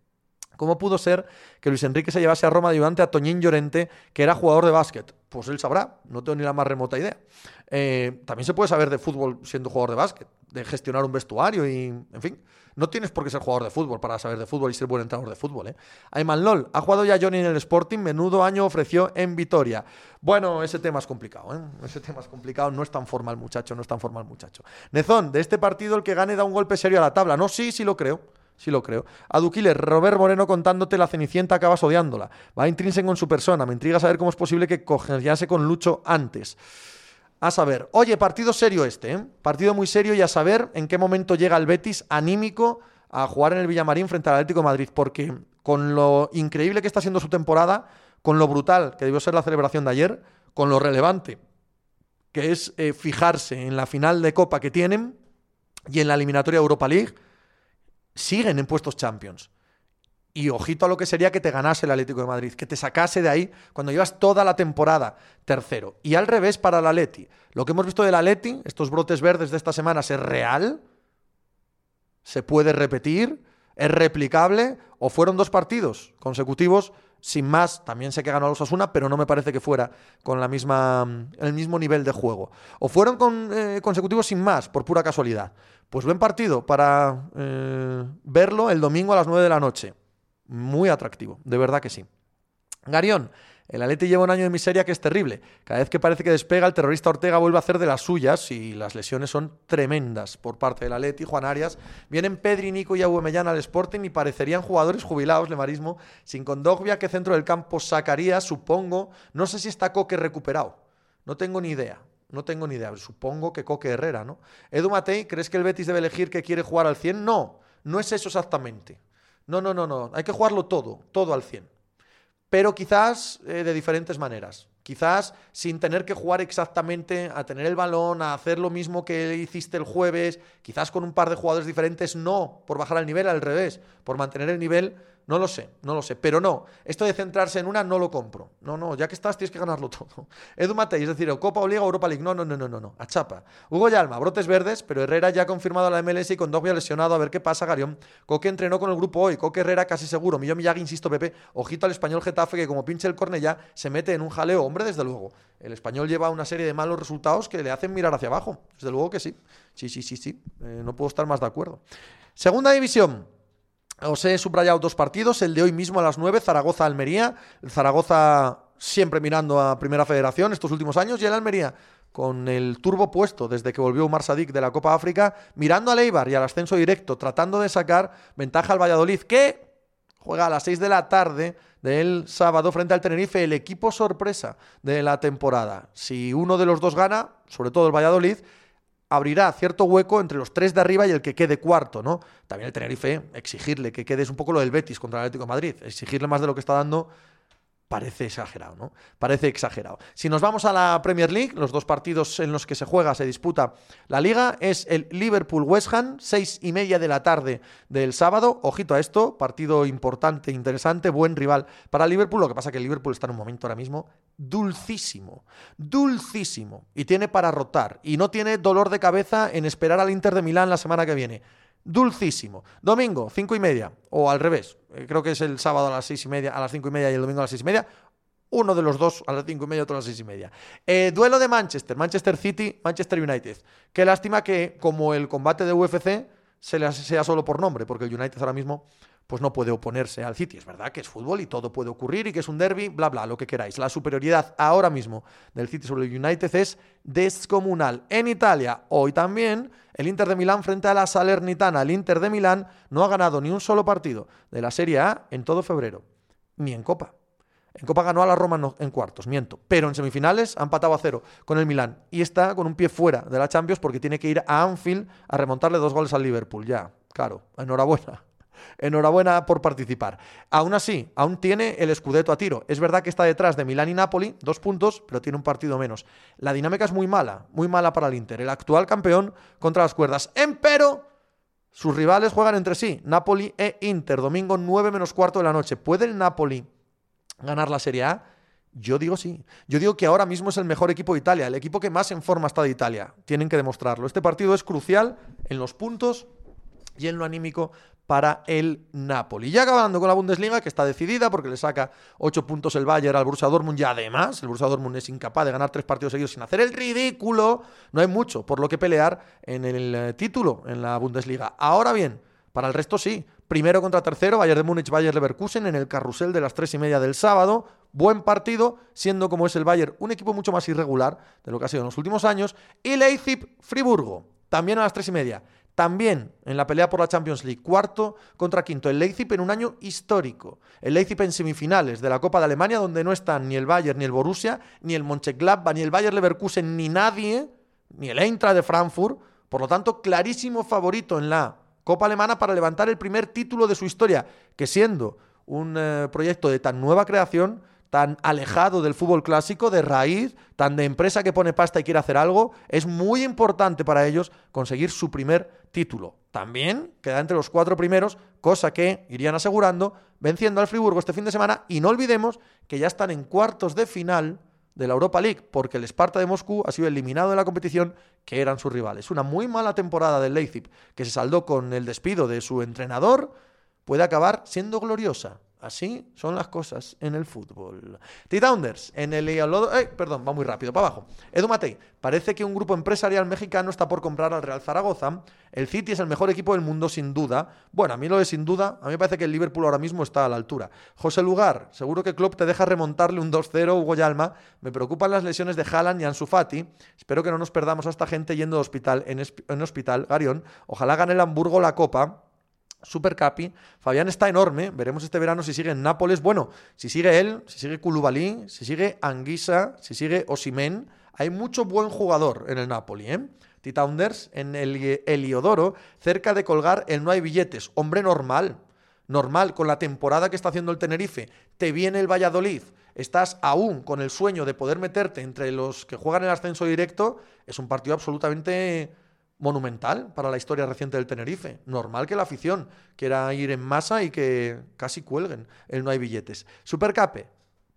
¿Cómo pudo ser que Luis Enrique se llevase a Roma de ayudante a Toñín Llorente, que era jugador de básquet? Pues él sabrá, no tengo ni la más remota idea. Eh, también se puede saber de fútbol siendo jugador de básquet, de gestionar un vestuario y, en fin, no tienes por qué ser jugador de fútbol para saber de fútbol y ser buen entrenador de fútbol. ¿eh? Ayman Lol, ha jugado ya Johnny en el Sporting, menudo año ofreció en Vitoria. Bueno, ese tema es complicado, ¿eh? ese tema es complicado, no es tan formal muchacho, no es tan formal muchacho. Nezón, de este partido el que gane da un golpe serio a la tabla. No, sí, sí lo creo. Sí lo creo. Aduquiles, Robert Moreno contándote la Cenicienta, acabas odiándola. Va intrínseco en su persona. Me intriga saber cómo es posible que congeniase con Lucho antes. A saber, oye, partido serio este, ¿eh? Partido muy serio y a saber en qué momento llega el Betis anímico a jugar en el Villamarín frente al Atlético Madrid. Porque con lo increíble que está siendo su temporada, con lo brutal que debió ser la celebración de ayer, con lo relevante que es eh, fijarse en la final de Copa que tienen y en la eliminatoria Europa League siguen en puestos Champions. Y ojito a lo que sería que te ganase el Atlético de Madrid, que te sacase de ahí cuando llevas toda la temporada tercero. Y al revés para el Atleti. Lo que hemos visto del Atleti, estos brotes verdes de esta semana, ¿es real? ¿Se puede repetir? ¿Es replicable? ¿O fueron dos partidos consecutivos? Sin más, también sé que ganó los Osasuna, pero no me parece que fuera con la misma, el mismo nivel de juego. ¿O fueron con, eh, consecutivos sin más, por pura casualidad? Pues buen partido para eh, verlo el domingo a las 9 de la noche. Muy atractivo, de verdad que sí. Garión, el Atleti lleva un año de miseria que es terrible. Cada vez que parece que despega, el terrorista Ortega vuelve a hacer de las suyas y las lesiones son tremendas por parte del Atleti. Juan Arias, vienen Pedri, Nico y Aubameyang al Sporting y parecerían jugadores jubilados, Lemarismo, sin Condogbia, que centro del campo sacaría, supongo. No sé si está Coque recuperado. No tengo ni idea. No tengo ni idea. Supongo que Coque Herrera, ¿no? Edu Matei, ¿crees que el Betis debe elegir que quiere jugar al 100? No, no es eso exactamente. No, no, no, no. Hay que jugarlo todo, todo al 100. Pero quizás eh, de diferentes maneras. Quizás sin tener que jugar exactamente a tener el balón, a hacer lo mismo que hiciste el jueves, quizás con un par de jugadores diferentes, no por bajar el nivel, al revés, por mantener el nivel no lo sé, no lo sé. Pero no, esto de centrarse en una no lo compro. No, no, ya que estás tienes que ganarlo todo. [LAUGHS] Edu Matei, es decir, Copa o Liga Europa League. No, no, no, no, no, no. A chapa. Hugo Yalma, brotes verdes, pero Herrera ya ha confirmado la MLS y con Dogbia lesionado. A ver qué pasa, Garión. Coque entrenó con el grupo hoy. Coque Herrera casi seguro. Millón Miyagi, insisto, Pepe. Ojito al español Getafe que como pinche el ya se mete en un jaleo. Hombre, desde luego. El español lleva una serie de malos resultados que le hacen mirar hacia abajo. Desde luego que sí. Sí, sí, sí, sí. Eh, no puedo estar más de acuerdo. Segunda división. Os he subrayado dos partidos, el de hoy mismo a las 9, Zaragoza-Almería. Zaragoza siempre mirando a Primera Federación estos últimos años y el Almería con el turbo puesto desde que volvió Umar Sadik de la Copa África, mirando al Eibar y al ascenso directo, tratando de sacar ventaja al Valladolid, que juega a las 6 de la tarde del sábado frente al Tenerife, el equipo sorpresa de la temporada. Si uno de los dos gana, sobre todo el Valladolid, abrirá cierto hueco entre los tres de arriba y el que quede cuarto, ¿no? También el Tenerife, exigirle que quede es un poco lo del Betis contra el Atlético de Madrid, exigirle más de lo que está dando Parece exagerado, ¿no? Parece exagerado. Si nos vamos a la Premier League, los dos partidos en los que se juega, se disputa la liga, es el Liverpool-West Ham, seis y media de la tarde del sábado. Ojito a esto, partido importante, interesante, buen rival para Liverpool. Lo que pasa es que Liverpool está en un momento ahora mismo dulcísimo, dulcísimo. Y tiene para rotar. Y no tiene dolor de cabeza en esperar al Inter de Milán la semana que viene dulcísimo. Domingo, cinco y media, o al revés, eh, creo que es el sábado a las seis y media, a las cinco y media y el domingo a las seis y media. Uno de los dos a las cinco y media, otro a las seis y media. Eh, duelo de Manchester, Manchester City, Manchester United. Qué lástima que, como el combate de UFC, se sea solo por nombre, porque el United ahora mismo pues no puede oponerse al City. Es verdad que es fútbol y todo puede ocurrir y que es un derby, bla, bla, lo que queráis. La superioridad ahora mismo del City sobre el United es descomunal. En Italia, hoy también, el Inter de Milán frente a la Salernitana. El Inter de Milán no ha ganado ni un solo partido de la Serie A en todo febrero, ni en Copa. En Copa ganó a la Roma en cuartos, miento. Pero en semifinales ha empatado a cero con el Milán. Y está con un pie fuera de la Champions porque tiene que ir a Anfield a remontarle dos goles al Liverpool. Ya, claro, enhorabuena. Enhorabuena por participar. Aún así, aún tiene el escudeto a tiro. Es verdad que está detrás de Milán y Napoli, dos puntos, pero tiene un partido menos. La dinámica es muy mala, muy mala para el Inter. El actual campeón contra las cuerdas. Empero, sus rivales juegan entre sí, Napoli e Inter. Domingo 9 menos cuarto de la noche. ¿Puede el Napoli ganar la Serie A? Yo digo sí. Yo digo que ahora mismo es el mejor equipo de Italia, el equipo que más en forma está de Italia. Tienen que demostrarlo. Este partido es crucial en los puntos y en lo anímico para el Napoli. Ya acabando con la Bundesliga, que está decidida porque le saca 8 puntos el Bayern al Borussia Dortmund y además el Borussia Dortmund es incapaz de ganar tres partidos seguidos sin hacer el ridículo. No hay mucho por lo que pelear en el eh, título en la Bundesliga. Ahora bien, para el resto sí. Primero contra tercero, Bayern de Múnich, Bayern Leverkusen en el carrusel de las tres y media del sábado. Buen partido, siendo como es el Bayern un equipo mucho más irregular de lo que ha sido en los últimos años. Y Leipzig, Friburgo, también a las tres y media. También en la pelea por la Champions League, cuarto contra quinto, el Leipzig en un año histórico. El Leipzig en semifinales de la Copa de Alemania, donde no están ni el Bayern, ni el Borussia, ni el Mönchengladbach, ni el Bayern Leverkusen, ni nadie, ni el Eintracht de Frankfurt. Por lo tanto, clarísimo favorito en la Copa Alemana para levantar el primer título de su historia, que siendo un eh, proyecto de tan nueva creación, tan alejado del fútbol clásico, de raíz, tan de empresa que pone pasta y quiere hacer algo, es muy importante para ellos conseguir su primer título. También queda entre los cuatro primeros, cosa que irían asegurando venciendo al Friburgo este fin de semana. Y no olvidemos que ya están en cuartos de final de la Europa League, porque el Sparta de Moscú ha sido eliminado de la competición, que eran sus rivales. Una muy mala temporada del Leipzig, que se saldó con el despido de su entrenador, puede acabar siendo gloriosa. Así son las cosas en el fútbol. T-Downers, en el eh, perdón, va muy rápido, para abajo. Edu Matei, parece que un grupo empresarial mexicano está por comprar al Real Zaragoza. El City es el mejor equipo del mundo, sin duda. Bueno, a mí lo de sin duda, a mí me parece que el Liverpool ahora mismo está a la altura. José Lugar, seguro que Klopp te deja remontarle un 2-0 Hugo Yalma. Me preocupan las lesiones de Haaland y Ansu Fati. Espero que no nos perdamos a esta gente yendo de hospital en, en hospital. Garión, ojalá gane el Hamburgo la Copa Super Capi. Fabián está enorme. Veremos este verano si sigue en Nápoles. Bueno, si sigue él, si sigue Koulibaly, si sigue Anguisa, si sigue Osimen. Hay mucho buen jugador en el Napoli, ¿eh? Titaunders en el Heliodoro, cerca de colgar el no hay billetes. Hombre normal, normal, con la temporada que está haciendo el Tenerife. Te viene el Valladolid, estás aún con el sueño de poder meterte entre los que juegan el ascenso directo. Es un partido absolutamente monumental para la historia reciente del Tenerife. Normal que la afición quiera ir en masa y que casi cuelguen el no hay billetes. Supercape.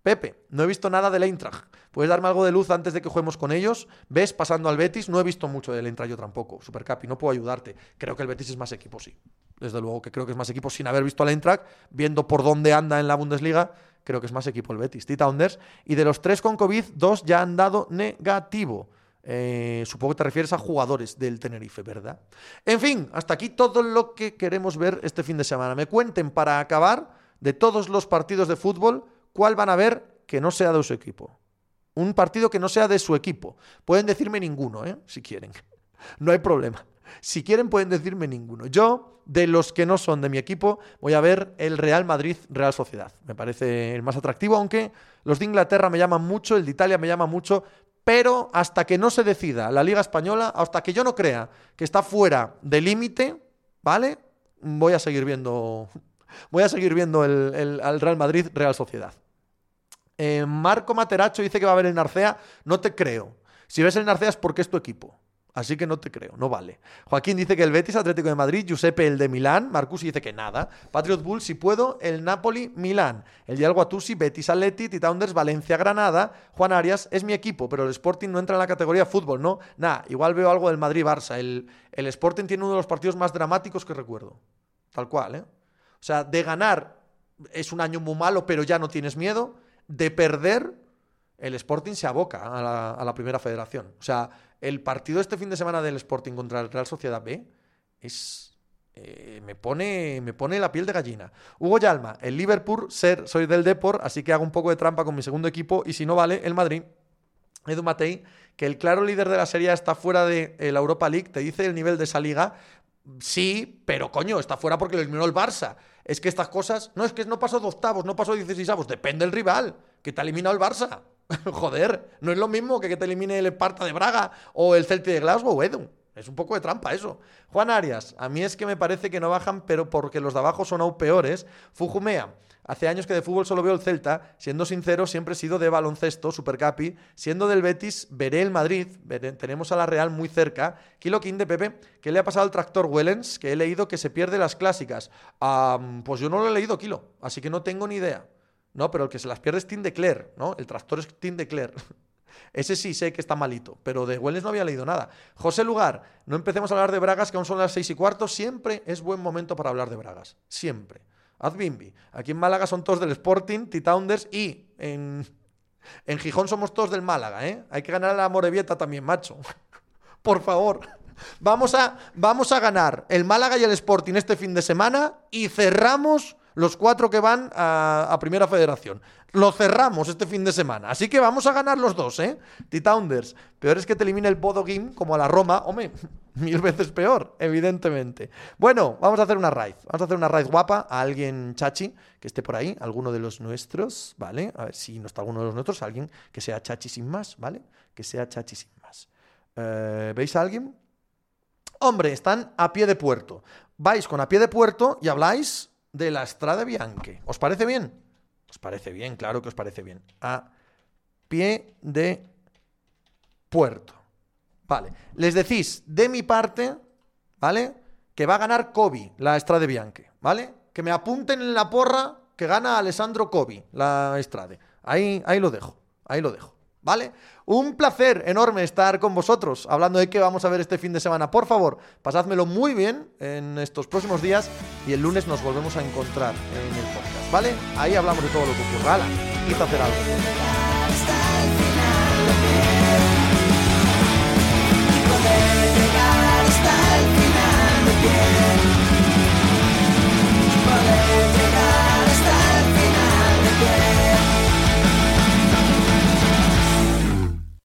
Pepe, no he visto nada del Eintracht. ¿Puedes darme algo de luz antes de que juguemos con ellos? ¿Ves pasando al Betis? No he visto mucho del Eintracht yo tampoco. Supercapi, no puedo ayudarte. Creo que el Betis es más equipo, sí. Desde luego que creo que es más equipo sin haber visto al Eintracht, viendo por dónde anda en la Bundesliga, creo que es más equipo el Betis. Tita Onders. Y de los tres con COVID, dos ya han dado negativo. Eh, supongo que te refieres a jugadores del Tenerife, ¿verdad? En fin, hasta aquí todo lo que queremos ver este fin de semana. Me cuenten para acabar de todos los partidos de fútbol cuál van a ver que no sea de su equipo. Un partido que no sea de su equipo. Pueden decirme ninguno, ¿eh? si quieren. [LAUGHS] No hay problema. Si quieren pueden decirme ninguno. Yo, de los que no son de mi equipo, voy a ver el Real Madrid-Real Sociedad. Me parece el más atractivo, aunque los de Inglaterra me llaman mucho, el de Italia me llama mucho, pero hasta que no se decida la Liga Española, hasta que yo no crea que está fuera del límite, ¿vale? Voy a seguir viendo, [LAUGHS] voy a seguir viendo el, Real Madrid-Real Sociedad. Eh, Marco Materacho dice que va a ver el Narcea. No te creo. Si ves el Narcea es porque es tu equipo. Así que no te creo, no vale. Joaquín dice que el Betis, Atlético de Madrid, Giuseppe el de Milán, Marcusi dice que nada, Patriot Bull si puedo, el Napoli, Milán, el Dial Guatusi, Betis, Atleti, Titaunders, Valencia, Granada, Juan Arias, es mi equipo, pero el Sporting no entra en la categoría fútbol, ¿no? Nada, igual veo algo del Madrid-Barça. El, el Sporting tiene uno de los partidos más dramáticos que recuerdo. Tal cual, ¿eh? O sea, de ganar es un año muy malo, pero ya no tienes miedo. De perder, el Sporting se aboca a la, primera federación. O sea, el partido este fin de semana del Sporting contra el Real Sociedad B es. Eh, me, pone, me pone la piel de gallina. Hugo Yalma, el Liverpool, ser, soy del Deport, así que hago un poco de trampa con mi segundo equipo y si no vale, el Madrid. Edu Matei, que el claro líder de la serie está fuera de eh, la Europa League, te dice el nivel de esa liga. Sí, pero coño, está fuera porque lo eliminó el Barça. Es que estas cosas, no es que no pasó de octavos, no pasó de 16 avos, depende del rival, que te ha eliminado el Barça. [LAUGHS] Joder, no es lo mismo que que te elimine el Esparta de Braga o el Celtic de Glasgow, Edu. Es un poco de trampa eso. Juan Arias, a mí es que me parece que no bajan, pero porque los de abajo son aún peores. Fujumea, hace años que de fútbol solo veo el Celta. Siendo sincero, siempre he sido de baloncesto, Supercapi. Siendo del Betis, veré el Madrid. tenemos a la Real muy cerca. Kilo King de Pepe, ¿qué le ha pasado al tractor Wellens? Que he leído que se pierde las clásicas. pues yo no lo he leído, Kilo, así que no tengo ni idea. No, pero el que se las pierde es Tim Declare, ¿no? El tractor es Tim Declare. [LAUGHS] Ese sí sé que está malito, pero de Wellens no había leído nada. José Lugar, no empecemos a hablar de Bragas, que aún son las seis y cuarto. Siempre es buen momento para hablar de Bragas. Siempre. Azbimbi. Aquí en Málaga son todos del Sporting, Titaunders y en, [LAUGHS] en Gijón somos todos del Málaga, ¿eh? Hay que ganar a la Morevieta también, macho. [LAUGHS] Por favor. Vamos a, vamos a ganar el Málaga y el Sporting este fin de semana y cerramos los cuatro que van a, Primera Federación. Lo cerramos este fin de semana. Así que vamos a ganar los dos, ¿eh? Titaunders. Peor es que te elimine el Bodo Game como a la Roma. Hombre, [LAUGHS] mil veces peor, evidentemente. Bueno, vamos a hacer una raid. Vamos a hacer una raid guapa a alguien chachi que esté por ahí, alguno de los nuestros, ¿vale? A ver si no está alguno de los nuestros, alguien que sea chachi sin más, ¿vale? Que sea chachi sin más. Eh, ¿Veis a alguien? Hombre, están a pie de puerto. Vais con a pie de puerto y habláis de la Estrada Bianche. ¿Os parece bien? Os parece bien, claro que os parece bien. A pie de puerto. Vale. Les decís, de mi parte, ¿vale? Que va a ganar Kobe, la Estrade Bianche, ¿vale? Que me apunten en la porra que gana Alessandro Kobe, la Estrade. Ahí, ahí lo dejo, ahí lo dejo. ¿vale? Un placer enorme estar con vosotros hablando de qué vamos a ver este fin de semana. Por favor, pasádmelo muy bien en estos próximos días y el lunes nos volvemos a encontrar en el podcast, ¿vale? Ahí hablamos de todo lo que ocurra. ¡Hala! Quita hacer algo.